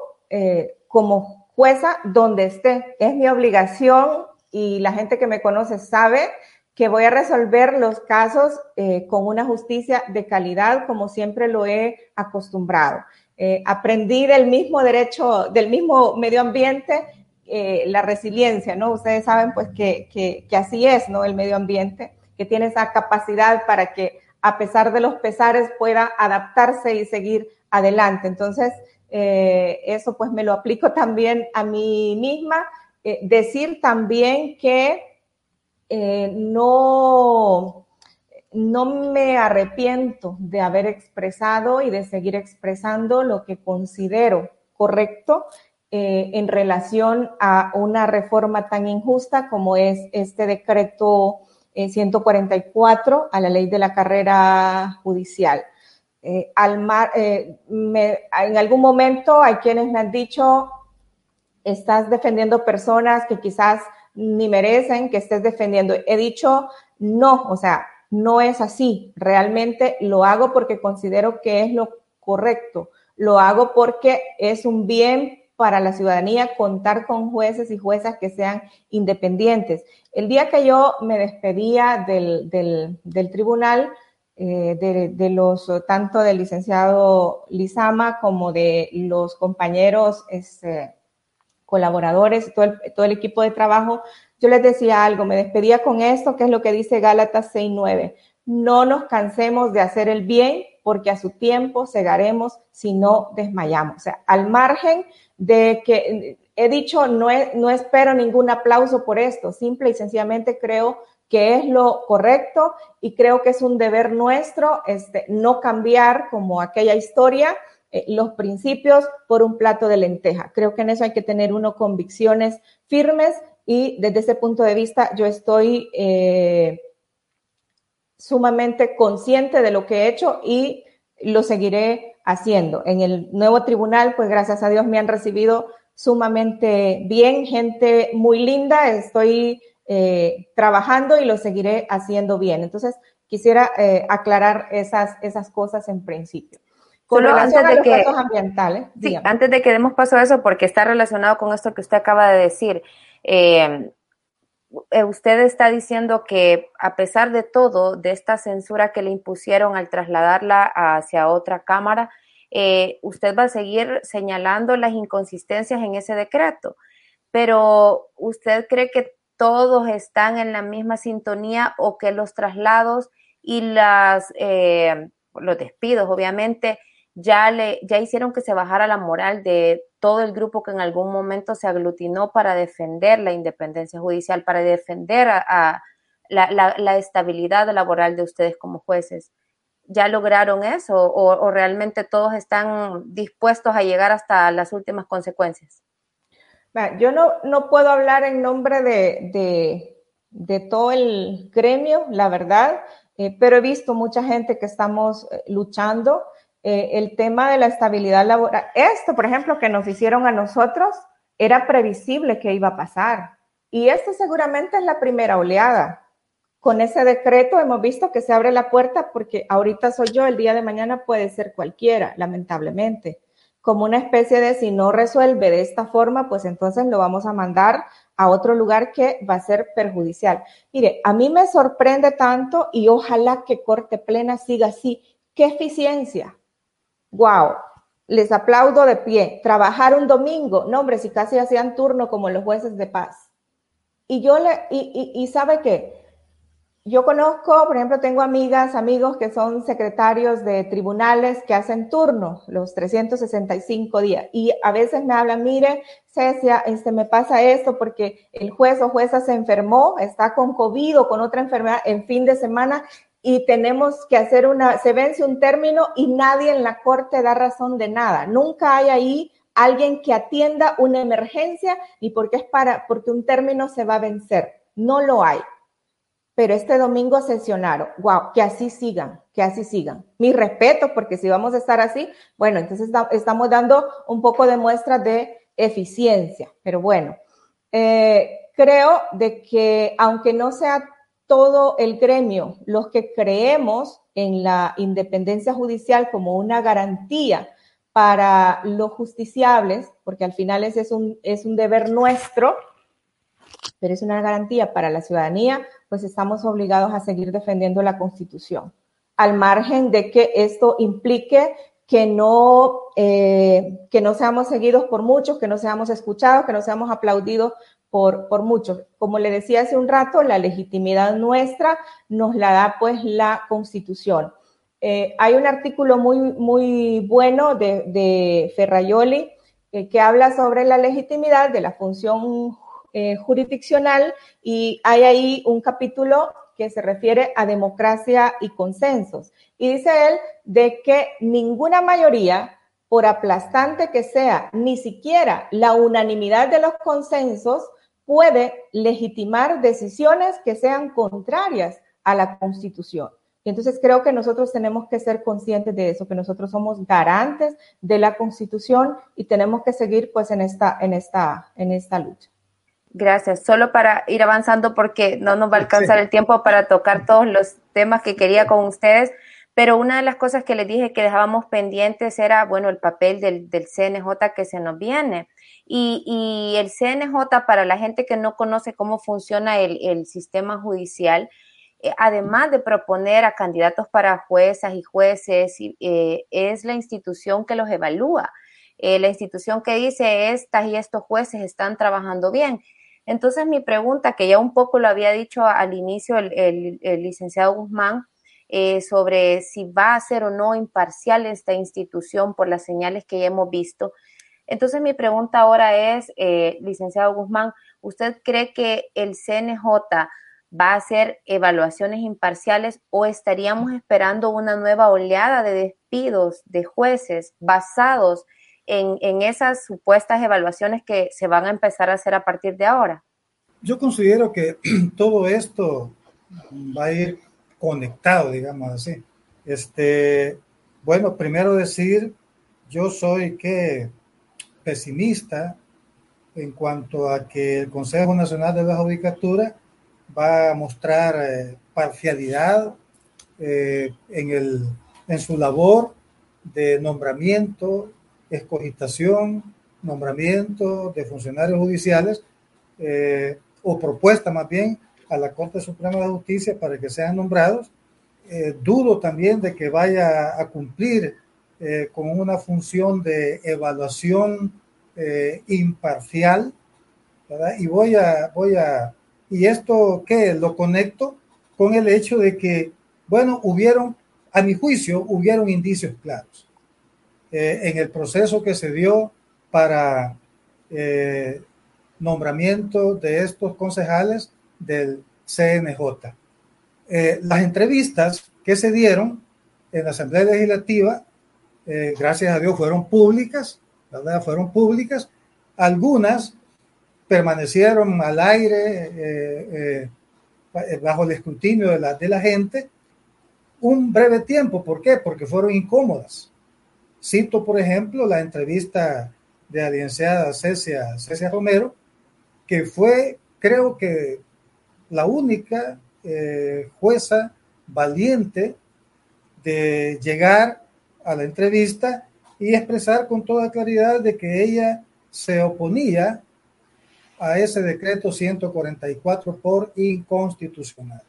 como jueza donde esté. Es mi obligación y la gente que me conoce sabe que voy a resolver los casos eh, con una justicia de calidad como siempre lo he acostumbrado. Eh, aprendí del mismo derecho, del mismo medio ambiente, eh, la resiliencia, ¿no? Ustedes saben pues que, que, que así es, ¿no? El medio ambiente, que tiene esa capacidad para que a pesar de los pesares pueda adaptarse y seguir adelante. Entonces, eh, eso pues me lo aplico también a mí misma. Eh, decir también que eh, no, no me arrepiento de haber expresado y de seguir expresando lo que considero correcto en relación a una reforma tan injusta como es este decreto 144 a la ley de la carrera judicial. Eh, al mar, eh, en algún momento hay quienes me han dicho, estás defendiendo personas que quizás ni merecen que estés defendiendo. He dicho, no, o sea, no es así. Realmente lo hago porque considero que es lo correcto. Lo hago porque es un bien para la ciudadanía contar con jueces y juezas que sean independientes. El día que yo me despedía del tribunal, eh, de, los, tanto del licenciado Lizama como de los compañeros este, colaboradores, todo el, todo el equipo de trabajo, yo les decía algo, me despedía con esto, que es lo que dice Gálatas 6.9. No nos cansemos de hacer el bien, porque a su tiempo cegaremos si no desmayamos. O sea, al margen de que he dicho, no, no espero ningún aplauso por esto, simple y sencillamente creo que es lo correcto y creo que es un deber nuestro este, no cambiar como aquella historia eh, los principios por un plato de lenteja. Creo que en eso hay que tener uno convicciones firmes y desde ese punto de vista yo estoy eh, sumamente consciente de lo que he hecho y lo seguiré haciendo. En el nuevo tribunal, pues gracias a Dios me han recibido sumamente bien, gente muy linda, estoy eh, trabajando y lo seguiré haciendo bien. Entonces, quisiera eh, aclarar esas, esas cosas en principio. Con relación a los que, ambientales. Sí, antes de que demos paso a eso, porque está relacionado con esto que usted acaba de decir. Eh, eh, usted está diciendo que a pesar de todo, de esta censura que le impusieron al trasladarla hacia otra cámara, eh, usted va a seguir señalando las inconsistencias en ese decreto. Pero usted cree que todos están en la misma sintonía o que los traslados y las, eh, los despidos, obviamente, ya, le, ya hicieron que se bajara la moral de todo el grupo que en algún momento se aglutinó para defender la independencia judicial, para defender a, la, estabilidad laboral de ustedes como jueces. ¿Ya lograron eso o, realmente todos están dispuestos a llegar hasta las últimas consecuencias? Yo no, no puedo hablar en nombre de, de, todo el gremio, la verdad, eh, pero he visto mucha gente que estamos eh, luchando eh, el tema de la estabilidad laboral. Esto, por ejemplo, que nos hicieron a nosotros, era previsible que iba a pasar. Y esto seguramente es la primera oleada. Con ese decreto hemos visto que se abre la puerta porque ahorita soy yo, el día de mañana puede ser cualquiera, lamentablemente. Como una especie de si no resuelve de esta forma, pues entonces lo vamos a mandar a otro lugar que va a ser perjudicial. Mire, a mí me sorprende tanto y ojalá que Corte Plena siga así. ¿Qué eficiencia? wow, les aplaudo de pie. Trabajar un domingo, no hombre, si casi hacían turno como los jueces de paz. Y yo le, y, y, sabe qué, yo conozco, por ejemplo, tengo amigas, amigos que son secretarios de tribunales que hacen turno los 365 días y a veces me hablan, mire, Cecia, este, me pasa esto porque el juez o jueza se enfermó, está con COVID o con otra enfermedad en fin de semana y tenemos que hacer una, se vence un término y nadie en la corte da razón de nada. Nunca hay ahí alguien que atienda una emergencia ni porque es para, porque un término se va a vencer. No lo hay. Pero este domingo sesionaron. Wow, que así sigan, que así sigan. Mi respeto, porque si vamos a estar así, bueno, entonces estamos dando un poco de muestra de eficiencia. Pero bueno, eh, creo de que aunque no sea todo el gremio, los que creemos en la independencia judicial como una garantía para los justiciables, porque al final ese es un, es un deber nuestro, pero es una garantía para la ciudadanía, pues estamos obligados a seguir defendiendo la Constitución, al margen de que esto implique que no, eh, que no seamos seguidos por muchos, que no seamos escuchados, que no seamos aplaudidos por, por muchos. Como le decía hace un rato, la legitimidad nuestra nos la da pues la Constitución. Eh, hay un artículo muy, muy bueno de, de Ferraioli eh, que habla sobre la legitimidad de la función eh, jurisdiccional y hay ahí un capítulo que se refiere a democracia y consensos. Y dice él de que ninguna mayoría, por aplastante que sea, ni siquiera la unanimidad de los consensos, puede legitimar decisiones que sean contrarias a la Constitución. Y entonces creo que nosotros tenemos que ser conscientes de eso, que nosotros somos garantes de la Constitución y tenemos que seguir pues en esta, en esta, en esta lucha. Gracias. Solo para ir avanzando porque no nos va a alcanzar el tiempo para tocar todos los temas que quería con ustedes, pero una de las cosas que les dije que dejábamos pendientes era, bueno, el papel del, del CNJ que se nos viene. Y, el CNJ, para la gente que no conoce cómo funciona el, sistema judicial, eh, además de proponer a candidatos para juezas y jueces, eh, es la institución que los evalúa, eh, la institución que dice estas y estos jueces están trabajando bien. Entonces mi pregunta, que ya un poco lo había dicho al inicio el, licenciado Guzmán, sobre si va a ser o no imparcial esta institución por las señales que ya hemos visto, entonces mi pregunta ahora es, eh, licenciado Guzmán, ¿usted cree que el CNJ va a hacer evaluaciones imparciales o estaríamos esperando una nueva oleada de despidos de jueces basados en, en, esas supuestas evaluaciones que se van a empezar a hacer a partir de ahora? Yo considero que todo esto va a ir conectado, digamos así. Este, bueno, primero decir, yo soy que pesimista en cuanto a que el Consejo Nacional de la Judicatura va a mostrar eh, parcialidad eh, en, el, en su labor de nombramiento, escogitación, nombramiento de funcionarios judiciales, eh, o propuesta más bien a la Corte Suprema de Justicia para que sean nombrados. Eh, dudo también de que vaya a cumplir eh, con una función de evaluación eh, imparcial, ¿verdad? Y voy a, voy a, y esto que lo conecto con el hecho de que, bueno, hubieron, a mi juicio, hubieron indicios claros en el proceso que se dio para nombramiento de estos concejales del CNJ. Eh, las entrevistas que se dieron en la Asamblea Legislativa, eh, gracias a Dios, fueron públicas, ¿verdad? Fueron públicas. Algunas permanecieron al aire eh, bajo el escrutinio de la, de la gente un breve tiempo. ¿Por qué? Porque fueron incómodas. Cito, por ejemplo, la entrevista de la licenciada Cecia, Romero, que fue, creo que la única eh, jueza valiente de llegar a la entrevista y expresar con toda claridad de que ella se oponía a ese decreto 144 por inconstitucional.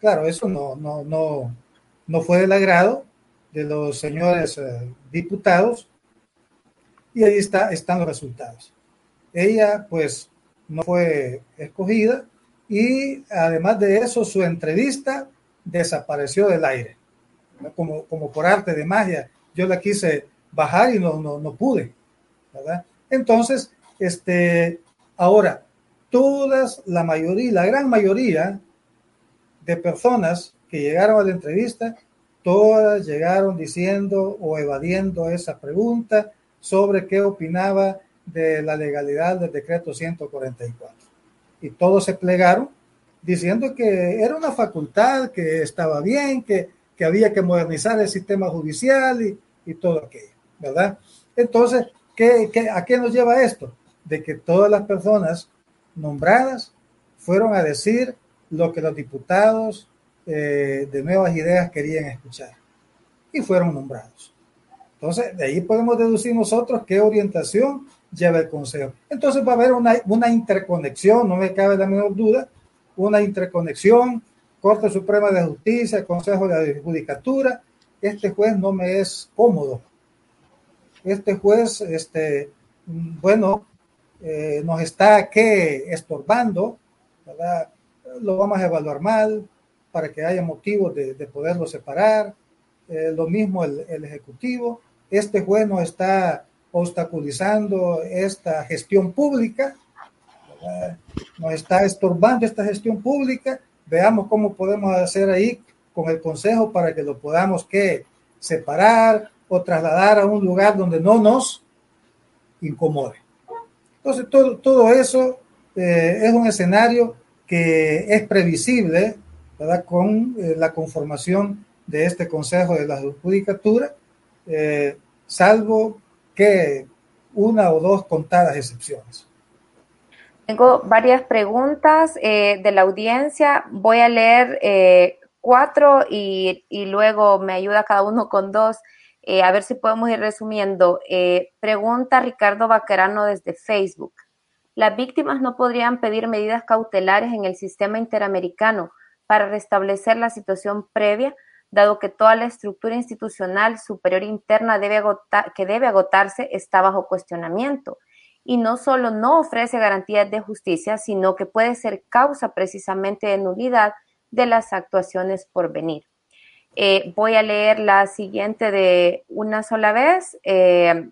Claro, eso no, no, no, no fue del agrado de los señores eh, diputados y ahí está, están los resultados. Ella, pues, no fue escogida y además de eso su entrevista desapareció del aire, como, como por arte de magia. Yo la quise bajar y no, no, no pude, ¿verdad? Entonces, este, ahora, todas, la mayoría, la gran mayoría de personas que llegaron a la entrevista, todas llegaron diciendo o evadiendo esa pregunta sobre qué opinaba de la legalidad del decreto 144. Y todos se plegaron diciendo que era una facultad, que estaba bien, que, que había que modernizar el sistema judicial y, y todo aquello, ¿verdad? Entonces, ¿qué, qué, a qué nos lleva esto? De que todas las personas nombradas fueron a decir lo que los diputados eh, de nuevas ideas querían escuchar y fueron nombrados. Entonces, de ahí podemos deducir nosotros qué orientación lleva el Consejo. Entonces va a haber una, una interconexión, no me cabe la menor duda, una interconexión, Corte Suprema de Justicia, Consejo de la Judicatura. Este juez no me es cómodo. Este juez, este, bueno, eh, nos está que estorbando, ¿verdad? Lo vamos a evaluar mal para que haya motivos de, de poderlo separar. Eh, lo mismo el, el Ejecutivo. Este juez nos está obstaculizando esta gestión pública, nos está estorbando esta gestión pública. Veamos cómo podemos hacer ahí con el Consejo para que lo podamos que separar o trasladar a un lugar donde no nos incomode. Entonces, todo, todo eso eh, es un escenario que es previsible, Con eh, la conformación de este Consejo de la Judicatura, eh, salvo que una o dos contadas excepciones. Tengo varias preguntas eh, de la audiencia. Voy a leer cuatro y, y, luego me ayuda cada uno con dos. A ver si podemos ir resumiendo. Pregunta Ricardo Baquerano desde Facebook. Las víctimas no podrían pedir medidas cautelares en el sistema interamericano para restablecer la situación previa dado que toda la estructura institucional superior interna que debe agotarse está bajo cuestionamiento. Y no solo no ofrece garantías de justicia, sino que puede ser causa precisamente de nulidad de las actuaciones por venir. Eh, voy a leer la siguiente de una sola vez. Eh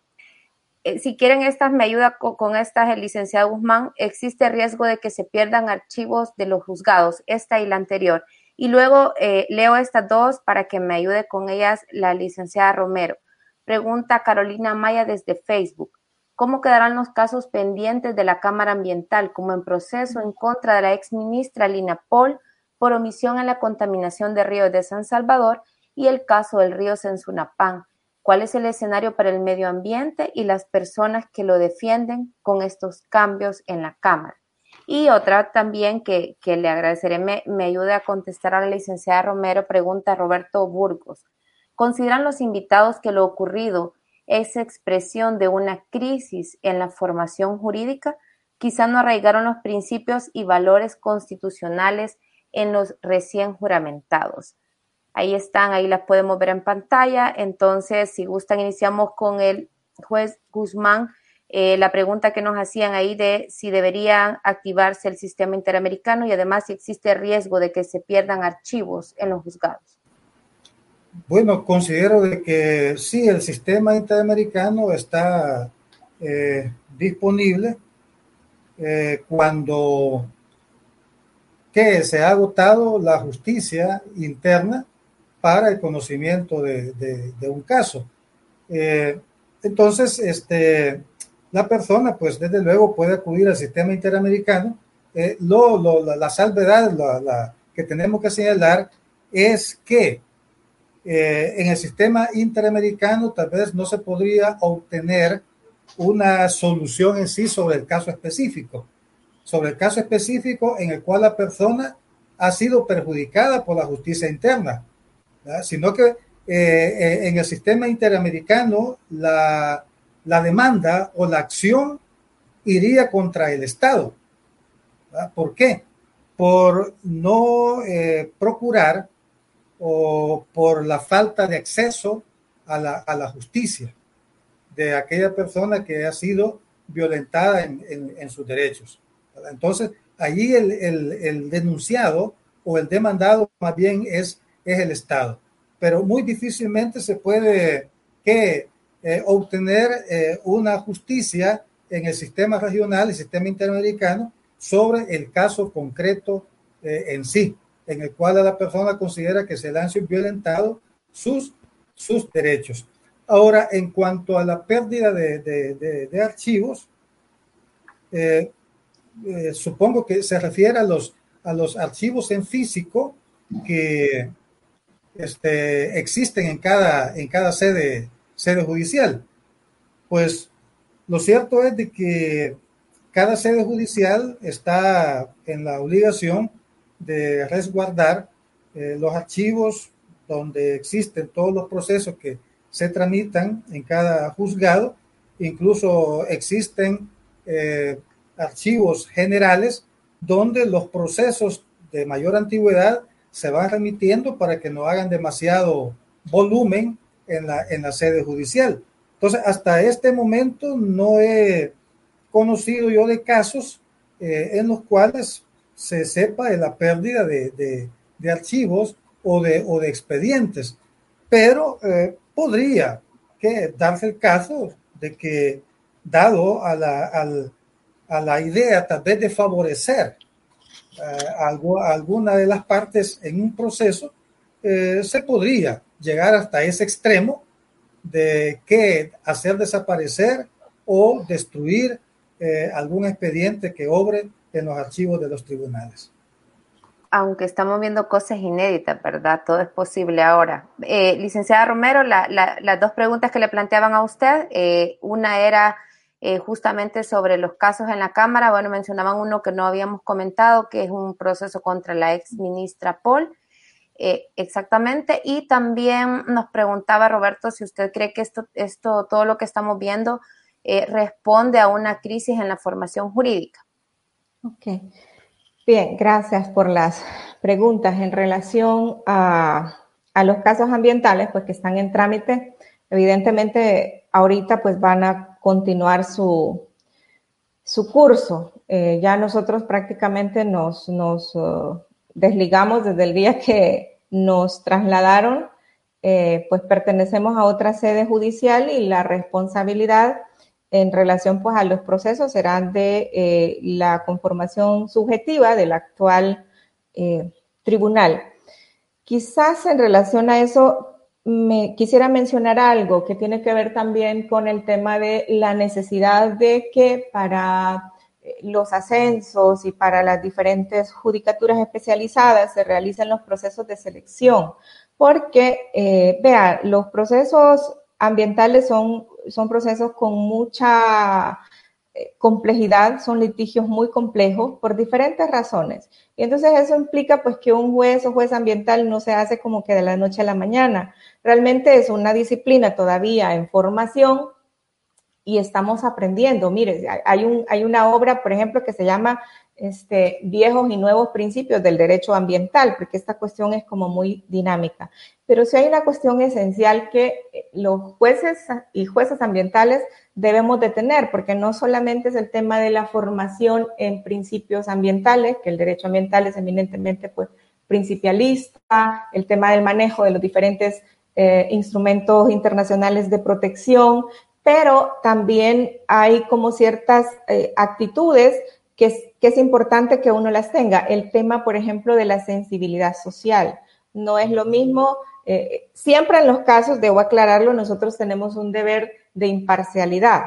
si quieren estas, me ayuda con, estas el licenciado Guzmán. Existe riesgo de que se pierdan archivos de los juzgados, esta y la anterior y luego eh, leo estas dos para que me ayude con ellas la licenciada Romero. Pregunta Carolina Maya desde Facebook. ¿Cómo quedarán los casos pendientes de la Cámara Ambiental como en proceso en contra de la ex ministra Lina Paul por omisión en la contaminación de río de San Salvador y el caso del río Sensunapán? ¿Cuál es el escenario para el medio ambiente y las personas que lo defienden con estos cambios en la Cámara? Y otra también que, que le agradeceré me, me ayude a contestar a la licenciada Romero, pregunta Roberto Burgos. ¿Consideran los invitados que lo ocurrido es expresión de una crisis en la formación jurídica? quizá no arraigaron los principios y valores constitucionales en los recién juramentados. Ahí están, ahí las podemos ver en pantalla. Entonces, si gustan, iniciamos con el juez Guzmán. Eh, la pregunta que nos hacían ahí de si debería activarse el sistema interamericano y además si existe riesgo de que se pierdan archivos en los juzgados. Bueno, considero de que sí, el sistema interamericano está eh, disponible eh, cuando que se ha agotado la justicia interna para el conocimiento de, un caso. Eh, entonces, este, la persona, pues desde luego puede acudir al sistema interamericano. Eh, lo, la, salvedad la, que tenemos que señalar es que en el sistema interamericano tal vez no se podría obtener una solución en sí sobre el caso específico, sobre el caso específico en el cual la persona ha sido perjudicada por la justicia interna, sino que eh, eh, en el sistema interamericano la, demanda o la acción iría contra el Estado. ¿Por qué? Por no eh, procurar o por la falta de acceso a la, a la justicia de aquella persona que ha sido violentada en, sus derechos. Entonces, allí el, denunciado o el demandado más bien es, es el Estado. Pero muy difícilmente se puede que, eh, obtener eh, una justicia en el sistema regional, el sistema interamericano, sobre el caso concreto eh, en sí, en el cual la persona considera que se le han violentado sus, sus derechos. Ahora, en cuanto a la pérdida de, archivos, eh, eh, supongo que se refiere a los, a los archivos en físico que este, existen en cada, en cada sede, sede judicial. Pues lo cierto es de que cada sede judicial está en la obligación de resguardar eh, los archivos donde existen todos los procesos que se tramitan en cada juzgado. Incluso existen eh, archivos generales donde los procesos de mayor antigüedad se van remitiendo para que no hagan demasiado volumen en la, en la sede judicial. Entonces, hasta este momento no he conocido yo de casos eh, en los cuales se sepa de la pérdida de, de, archivos o de, o de expedientes. Pero eh, podría que darse el caso de que, dado a la, a la idea tal vez de favorecer algo, alguna de las partes en un proceso, eh, se podría llegar hasta ese extremo de que hacer desaparecer o destruir eh, algún expediente que obre en los archivos de los tribunales aunque estamos viendo cosas inéditas, ¿verdad? Todo es posible ahora. Eh, licenciada Romero, las dos preguntas que le planteaban a usted, eh, una era eh, justamente sobre los casos en la Cámara, bueno, mencionaban uno que no habíamos comentado, que es un proceso contra la ex ministra Paul. exactamente, y también nos preguntaba Roberto si usted cree que esto, esto todo lo que estamos viendo responde a una crisis en la formación jurídica. Ok. Bien, gracias por las preguntas en relación a, los casos ambientales, pues que están en trámite. Evidentemente, ahorita pues van a continuar su, su curso. Eh, ya nosotros prácticamente nos, nos uh, desligamos desde el día que nos trasladaron, eh, pues pertenecemos a otra sede judicial y la responsabilidad en relación pues a los procesos serán de eh, la conformación subjetiva del actual tribunal. Quizás en relación a eso me quisiera mencionar algo que tiene que ver también con el tema de la necesidad de que para eh, los ascensos y para las diferentes judicaturas especializadas se realicen los procesos de selección, porque, eh, vea, los procesos ambientales son son procesos con mucha complejidad, son litigios muy complejos por diferentes razones. Y entonces eso implica pues que un juez o juez ambiental no se hace como que de la noche a la mañana. Realmente es una disciplina todavía en formación y estamos aprendiendo. Mire, hay, un, hay una obra, por ejemplo, que se llama este, Viejos y Nuevos Principios del Derecho Ambiental, porque esta cuestión es como muy dinámica. Pero sí hay una cuestión esencial que eh, los jueces y jueces ambientales debemos de tener, porque no solamente es el tema de la formación en principios ambientales, que el derecho ambiental es eminentemente pues, principialista, el tema del manejo de los diferentes eh, instrumentos internacionales de protección, pero también hay como ciertas eh, actitudes que es, importante que uno las tenga. El tema, por ejemplo, de la sensibilidad social. No es lo mismo, eh, siempre en los casos, debo aclararlo, nosotros tenemos un deber de imparcialidad.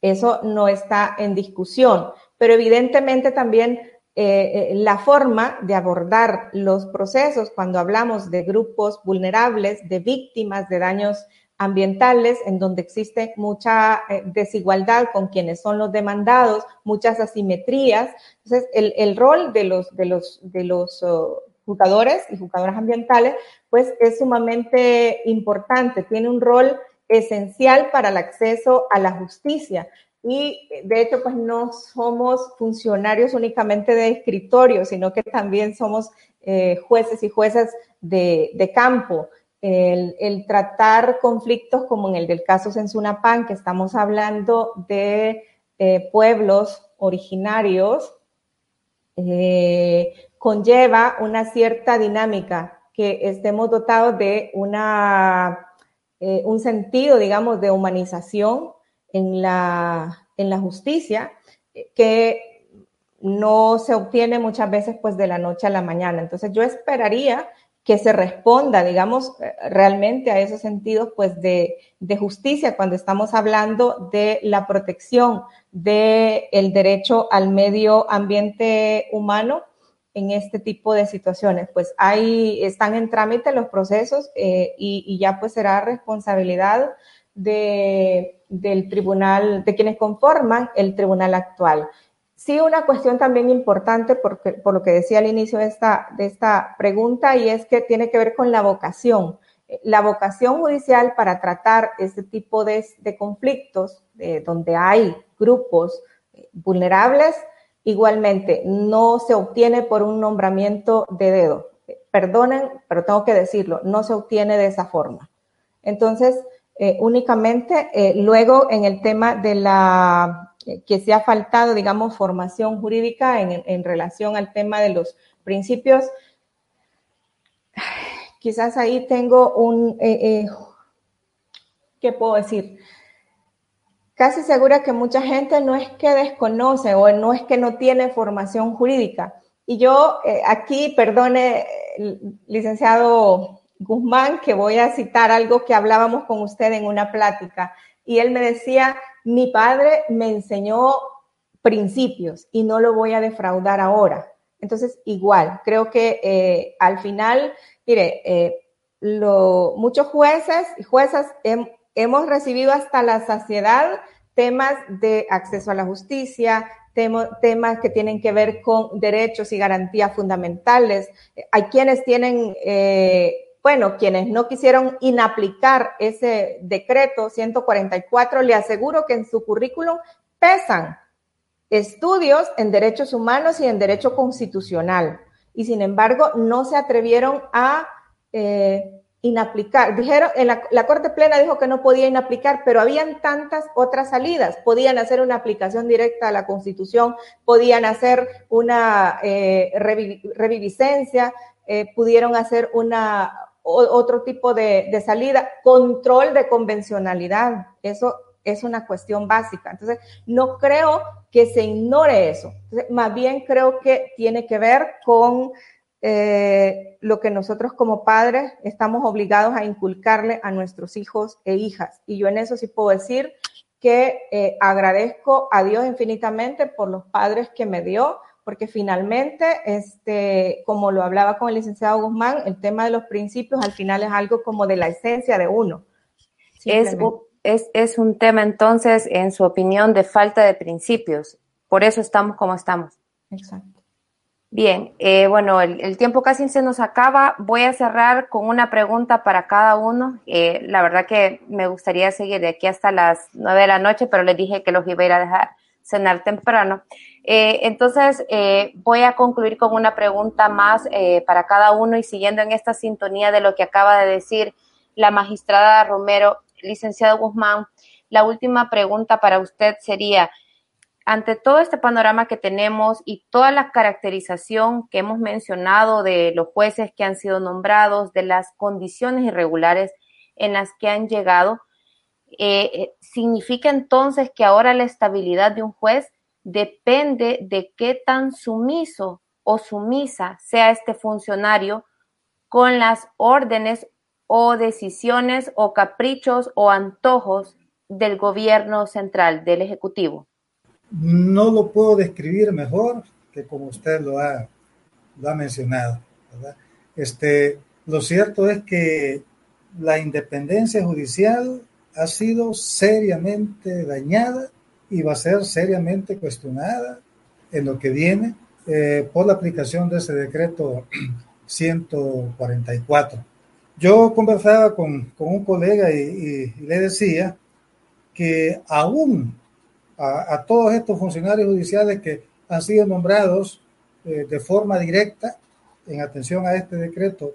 Eso no está en discusión, pero evidentemente también eh, la forma de abordar los procesos cuando hablamos de grupos vulnerables, de víctimas de daños ambientales en donde existe mucha eh, desigualdad con quienes son los demandados, muchas asimetrías. Entonces, el, rol de los, de los, de los uh, jugadores y jugadoras ambientales, pues es sumamente importante, tiene un rol esencial para el acceso a la justicia. Y de hecho, pues no somos funcionarios únicamente de escritorio, sino que también somos eh, jueces y juezas de, de campo el, tratar conflictos como en el del caso Sensunapan, que estamos hablando de eh, pueblos originarios, eh, conlleva una cierta dinámica, que estemos dotados de una, eh, un sentido, digamos, de humanización en la, en la justicia, que no se obtiene muchas veces pues de la noche a la mañana. Entonces yo esperaría que se responda, digamos, eh, realmente a esos sentidos, pues, de, justicia cuando estamos hablando de la protección del el derecho al medio ambiente humano en este tipo de situaciones. Pues ahí están en trámite los procesos eh, y, ya pues será responsabilidad de, del tribunal, de quienes conforman el tribunal actual. Sí, una cuestión también importante, porque, por lo que decía al inicio de esta, de esta pregunta, y es que tiene que ver con la vocación. La vocación judicial para tratar este tipo de, conflictos, donde hay grupos eh, vulnerables, igualmente no se obtiene por un nombramiento de dedo. Perdonen, pero tengo que decirlo, no se obtiene de esa forma. Entonces, eh, únicamente eh, luego en el tema de la que se ha faltado, digamos, formación jurídica en, relación al tema de los principios. Quizás ahí tengo un, eh, eh, ¿qué puedo decir? Casi segura que mucha gente no es que desconoce o no es que no tiene formación jurídica. Y yo eh, aquí, perdone, licenciado Guzmán, que voy a citar algo que hablábamos con usted en una plática. Y él me decía, mi padre me enseñó principios y no lo voy a defraudar ahora. Entonces, igual, creo que eh, al final, mire, eh, muchos jueces y juezas hemos recibido hasta la saciedad temas de acceso a la justicia, temas que tienen que ver con derechos y garantías fundamentales. Hay quienes tienen eh, bueno, quienes no quisieron inaplicar ese decreto 144, le aseguro que en su currículum pesan estudios en derechos humanos y en derecho constitucional. Y sin embargo, no se atrevieron a eh, inaplicar. Dijeron, en la, Corte Plena dijo que no podía inaplicar, pero habían tantas otras salidas. Podían hacer una aplicación directa a la Constitución, podían hacer una eh, reviviscencia, eh, pudieron hacer una otro tipo de, salida, control de convencionalidad. Eso es una cuestión básica. Entonces, no creo que se ignore eso. más bien creo que tiene que ver con eh, lo que nosotros como padres estamos obligados a inculcarle a nuestros hijos e hijas. Y yo en eso sí puedo decir que eh, agradezco a Dios infinitamente por los padres que me dio, porque finalmente, este, como lo hablaba con el licenciado Guzmán, el tema de los principios al final es algo como de la esencia de uno. Es, es, es un tema entonces, en su opinión, de falta de principios. Por eso estamos como estamos. Exacto. Bien, eh, bueno, el, tiempo casi se nos acaba. Voy a cerrar con una pregunta para cada uno. Eh, la verdad que me gustaría seguir de aquí hasta las nueve de la noche, pero les dije que los iba a ir a dejar cenar temprano. Eh, entonces, voy a concluir con una pregunta más para cada uno y siguiendo en esta sintonía de lo que acaba de decir la magistrada Romero, licenciado Guzmán, la última pregunta para usted sería, ante todo este panorama que tenemos y toda la caracterización que hemos mencionado de los jueces que han sido nombrados, de las condiciones irregulares en las que han llegado, eh, eh, significa entonces que ahora la estabilidad de un juez depende de qué tan sumiso o sumisa sea este funcionario con las órdenes o decisiones o caprichos o antojos del gobierno central, del Ejecutivo no lo puedo describir mejor que como usted lo ha, lo ha mencionado. Este, lo cierto es que la independencia judicial ha sido seriamente dañada y va a ser seriamente cuestionada en lo que viene eh, por la aplicación de ese decreto 144. Yo conversaba con, un colega y, y, le decía que aún a, todos estos funcionarios judiciales que han sido nombrados eh, de forma directa en atención a este decreto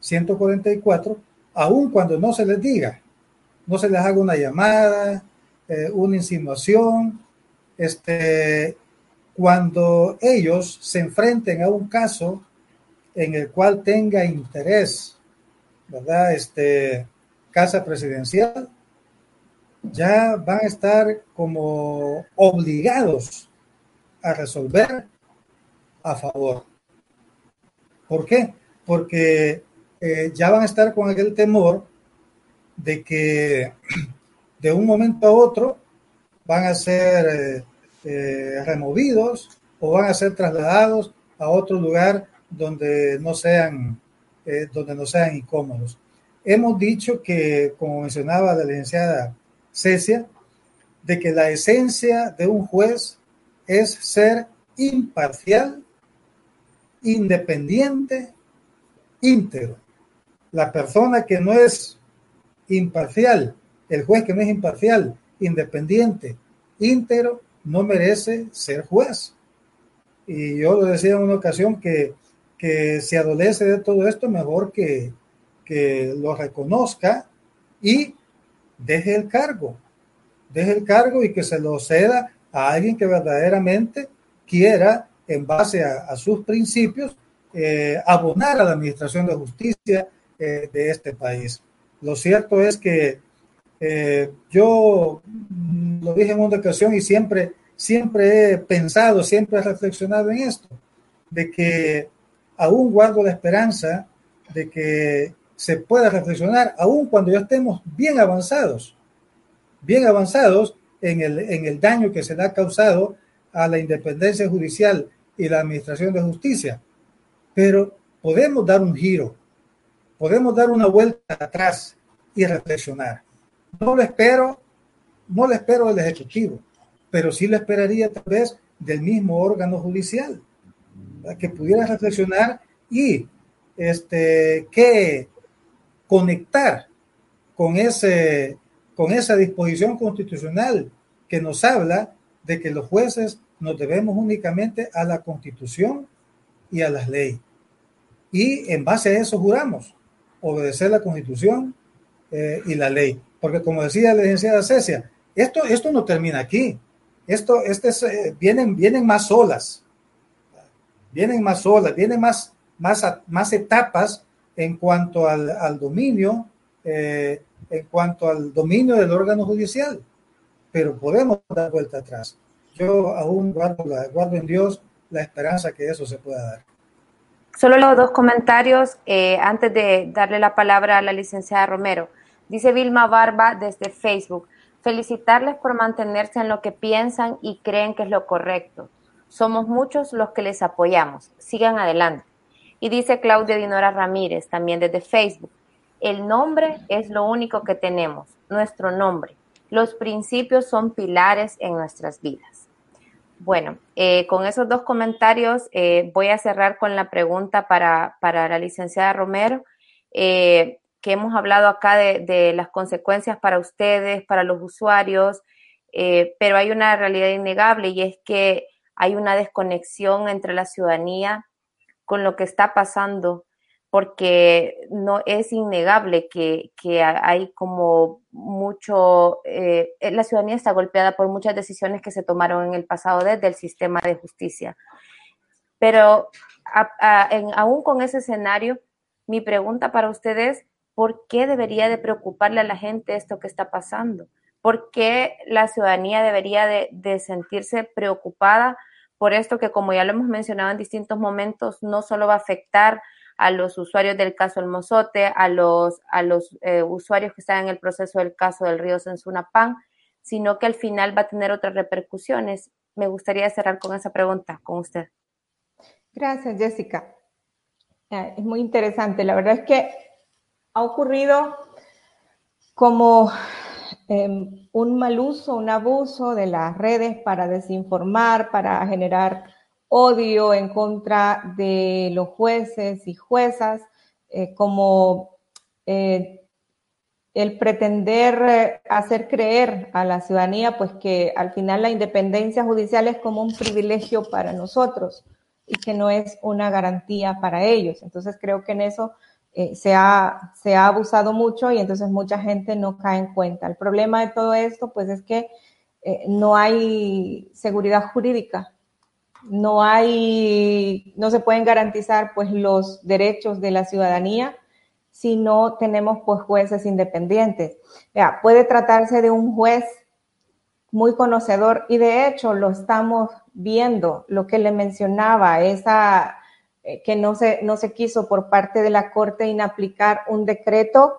144, aun cuando no se les diga, no se les haga una llamada, eh, una insinuación, este, cuando ellos se enfrenten a un caso en el cual tenga interés, ¿verdad? Este, casa presidencial, ya van a estar como obligados a resolver a favor. ¿Por qué? Porque eh, ya van a estar con aquel temor de que de un momento a otro van a ser eh, eh, removidos o van a ser trasladados a otro lugar donde no sean donde no sean incómodos. Hemos dicho que, como mencionaba la licenciada Cecia, de que la esencia de un juez es ser imparcial, independiente, íntegro. La persona que no es imparcial, el juez que no es imparcial, independiente, íntegro, no merece ser juez. Y yo lo decía en una ocasión que, que si adolece de todo esto, mejor que, que lo reconozca y deje el cargo, deje el cargo y que se lo ceda a alguien que verdaderamente quiera, en base a, sus principios, eh, abonar a la administración de justicia eh, de este país. Lo cierto es que eh, yo lo dije en una ocasión y siempre, siempre he pensado, siempre he reflexionado en esto, de que aún guardo la esperanza de que se pueda reflexionar, aun cuando ya estemos bien avanzados, bien avanzados en el, en el daño que se le ha causado a la independencia judicial y la administración de justicia. Pero podemos dar un giro, podemos dar una vuelta atrás y reflexionar. No lo espero, no lo espero del Ejecutivo, pero sí lo esperaría tal vez del mismo órgano judicial, que pudiera reflexionar y este, que conectar con, ese, con esa disposición constitucional que nos habla de que los jueces nos debemos únicamente a la constitución y a las leyes. Y en base a eso juramos obedecer la constitución eh, y la ley. Porque como decía la licenciada Cecia, esto, esto no termina aquí. Esto, este eh, vienen, vienen más olas, vienen más olas, vienen más, más, más etapas en cuanto al, dominio, eh, en cuanto al dominio del órgano judicial, pero podemos dar vuelta atrás. Yo aún guardo, guardo en Dios la esperanza que eso se pueda dar. Solo los dos comentarios eh, antes de darle la palabra a la licenciada Romero. Dice Vilma Barba desde Facebook, felicitarles por mantenerse en lo que piensan y creen que es lo correcto. Somos muchos los que les apoyamos. Sigan adelante. Y dice Claudia Dinora Ramírez, también desde Facebook, el nombre es lo único que tenemos, nuestro nombre. Los principios son pilares en nuestras vidas. Bueno, eh, con esos dos comentarios eh, voy a cerrar con la pregunta para, para la licenciada Romero, eh, que hemos hablado acá de, de, las consecuencias para ustedes, para los usuarios, pero hay una realidad innegable y es que hay una desconexión entre la ciudadanía con lo que está pasando porque no es innegable que, hay como mucho, eh, la ciudadanía está golpeada por muchas decisiones que se tomaron en el pasado desde el sistema de justicia. Pero aún con ese escenario, mi pregunta para ustedes, ¿por qué debería de preocuparle a la gente esto que está pasando? ¿Por qué la ciudadanía debería de, sentirse preocupada por esto que, como ya lo hemos mencionado en distintos momentos, no solo va a afectar a los usuarios del caso El Mozote, a los, a los eh, usuarios que están en el proceso del caso del río Sensunapán, sino que al final va a tener otras repercusiones. Me gustaría cerrar con esa pregunta con usted. Gracias, Jessica. Eh, es muy interesante. La verdad es que ha ocurrido como em, un mal uso, un abuso de las redes para desinformar, para generar odio en contra de los jueces y juezas, eh, como eh, el pretender eh, hacer creer a la ciudadanía, pues que al final la independencia judicial es como un privilegio para nosotros y que no es una garantía para ellos. Entonces creo que en eso se, ha, se ha abusado mucho y entonces mucha gente no cae en cuenta. El problema de todo esto, pues es que no hay seguridad jurídica no hay, no se pueden garantizar pues los derechos de la ciudadanía si no tenemos pues jueces independientes. puede tratarse de un juez muy conocedor y de hecho lo estamos viendo, lo que le mencionaba, esa eh, que no se, no se quiso por parte de la Corte inaplicar un decreto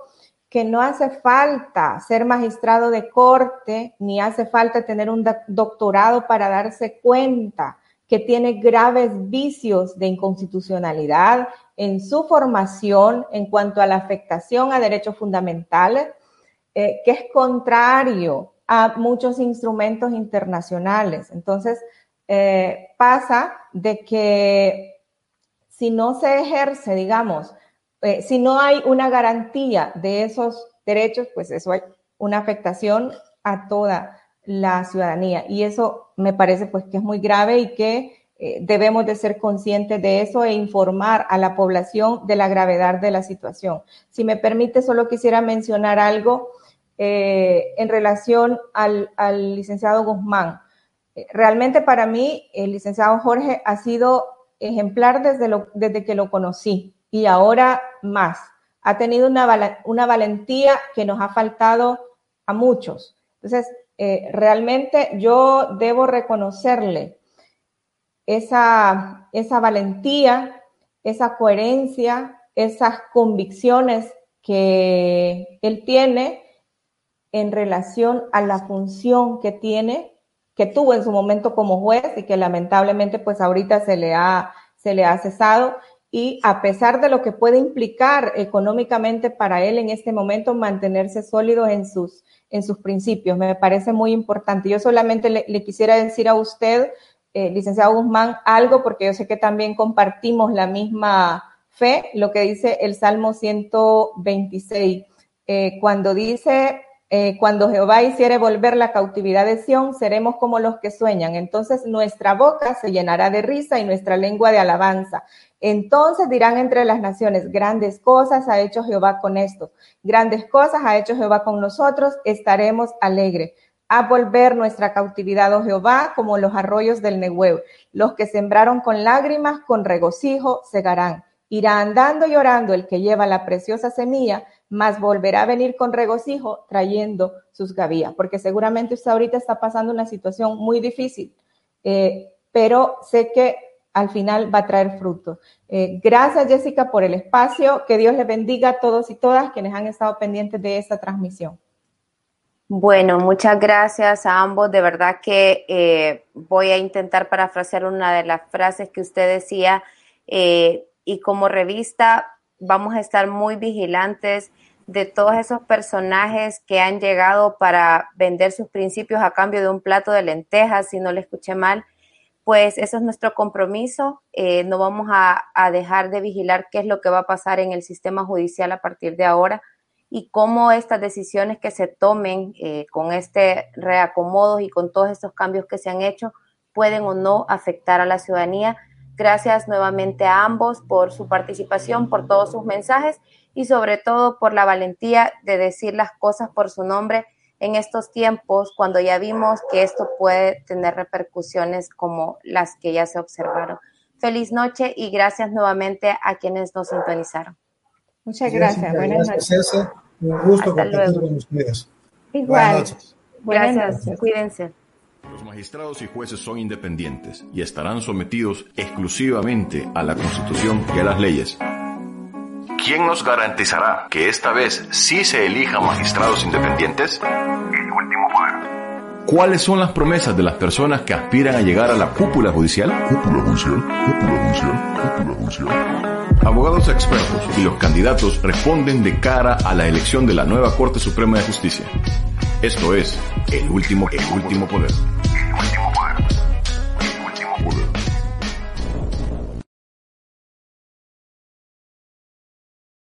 que no hace falta ser magistrado de corte, ni hace falta tener un doctorado para darse cuenta que tiene graves vicios de inconstitucionalidad en su formación en cuanto a la afectación a derechos fundamentales, eh, que es contrario a muchos instrumentos internacionales. Entonces, eh, pasa de que si no se ejerce, digamos, eh, si no hay una garantía de esos derechos, pues eso hay una afectación a toda la ciudadanía. Y eso me parece pues que es muy grave y que eh, debemos de ser conscientes de eso e informar a la población de la gravedad de la situación. Si me permite, solo quisiera mencionar algo eh, en relación al, licenciado Guzmán. Realmente para mí el licenciado Jorge ha sido ejemplar desde, desde que lo conocí y ahora más. Ha tenido una, una valentía que nos ha faltado a muchos. Entonces, eh, realmente yo debo reconocerle esa, esa valentía, esa coherencia, esas convicciones que él tiene en relación a la función que tiene, que tuvo en su momento como juez y que lamentablemente pues ahorita se le ha, se le ha cesado y a pesar de lo que puede implicar económicamente para él en este momento mantenerse sólido en sus, en sus principios. Me parece muy importante. Yo solamente le, quisiera decir a usted, eh, licenciado Guzmán, algo porque yo sé que también compartimos la misma fe, lo que dice el Salmo 126, eh, cuando dice, eh, cuando Jehová hiciere volver la cautividad de Sión, seremos como los que sueñan. Entonces nuestra boca se llenará de risa y nuestra lengua de alabanza. Entonces dirán entre las naciones, grandes cosas ha hecho Jehová con esto, grandes cosas ha hecho Jehová con nosotros, estaremos alegres. A volver nuestra cautividad, oh Jehová, como los arroyos del Nehuev. Los que sembraron con lágrimas, con regocijo, segarán. Irá andando y llorando el que lleva la preciosa semilla, mas volverá a venir con regocijo trayendo sus gavillas, porque seguramente usted ahorita está pasando una situación muy difícil, eh, pero sé que al final va a traer fruto. Eh, gracias, Jessica, por el espacio. Que Dios les bendiga a todos y todas quienes han estado pendientes de esta transmisión. Bueno, muchas gracias a ambos. De verdad que eh, voy a intentar parafrasear una de las frases que usted decía. Y como revista vamos a estar muy vigilantes de todos esos personajes que han llegado para vender sus principios a cambio de un plato de lentejas, si no le escuché mal pues eso es nuestro compromiso. Eh, no vamos a, dejar de vigilar qué es lo que va a pasar en el sistema judicial a partir de ahora y cómo estas decisiones que se tomen eh, con este reacomodo y con todos estos cambios que se han hecho pueden o no afectar a la ciudadanía. Gracias nuevamente a ambos por su participación, por todos sus mensajes y sobre todo por la valentía de decir las cosas por su nombre en estos tiempos cuando ya vimos que esto puede tener repercusiones como las que ya se observaron. Feliz noche y gracias nuevamente a quienes nos sintonizaron. Muchas gracias. Buenas noches. Un gusto compartir con ustedes. Igual. Buenas noches. Gracias. Cuídense. Los magistrados y jueces son independientes y estarán sometidos exclusivamente a la Constitución y a las leyes. ¿Quién nos garantizará que esta vez sí se elijan magistrados independientes? El último poder. ¿Cuáles son las promesas de las personas que aspiran a llegar a la cúpula judicial? Cúpula judicial, cúpula judicial, cúpula judicial. Abogados expertos y los candidatos responden de cara a la elección de la nueva Corte Suprema de Justicia. Esto es El Último, el último Poder.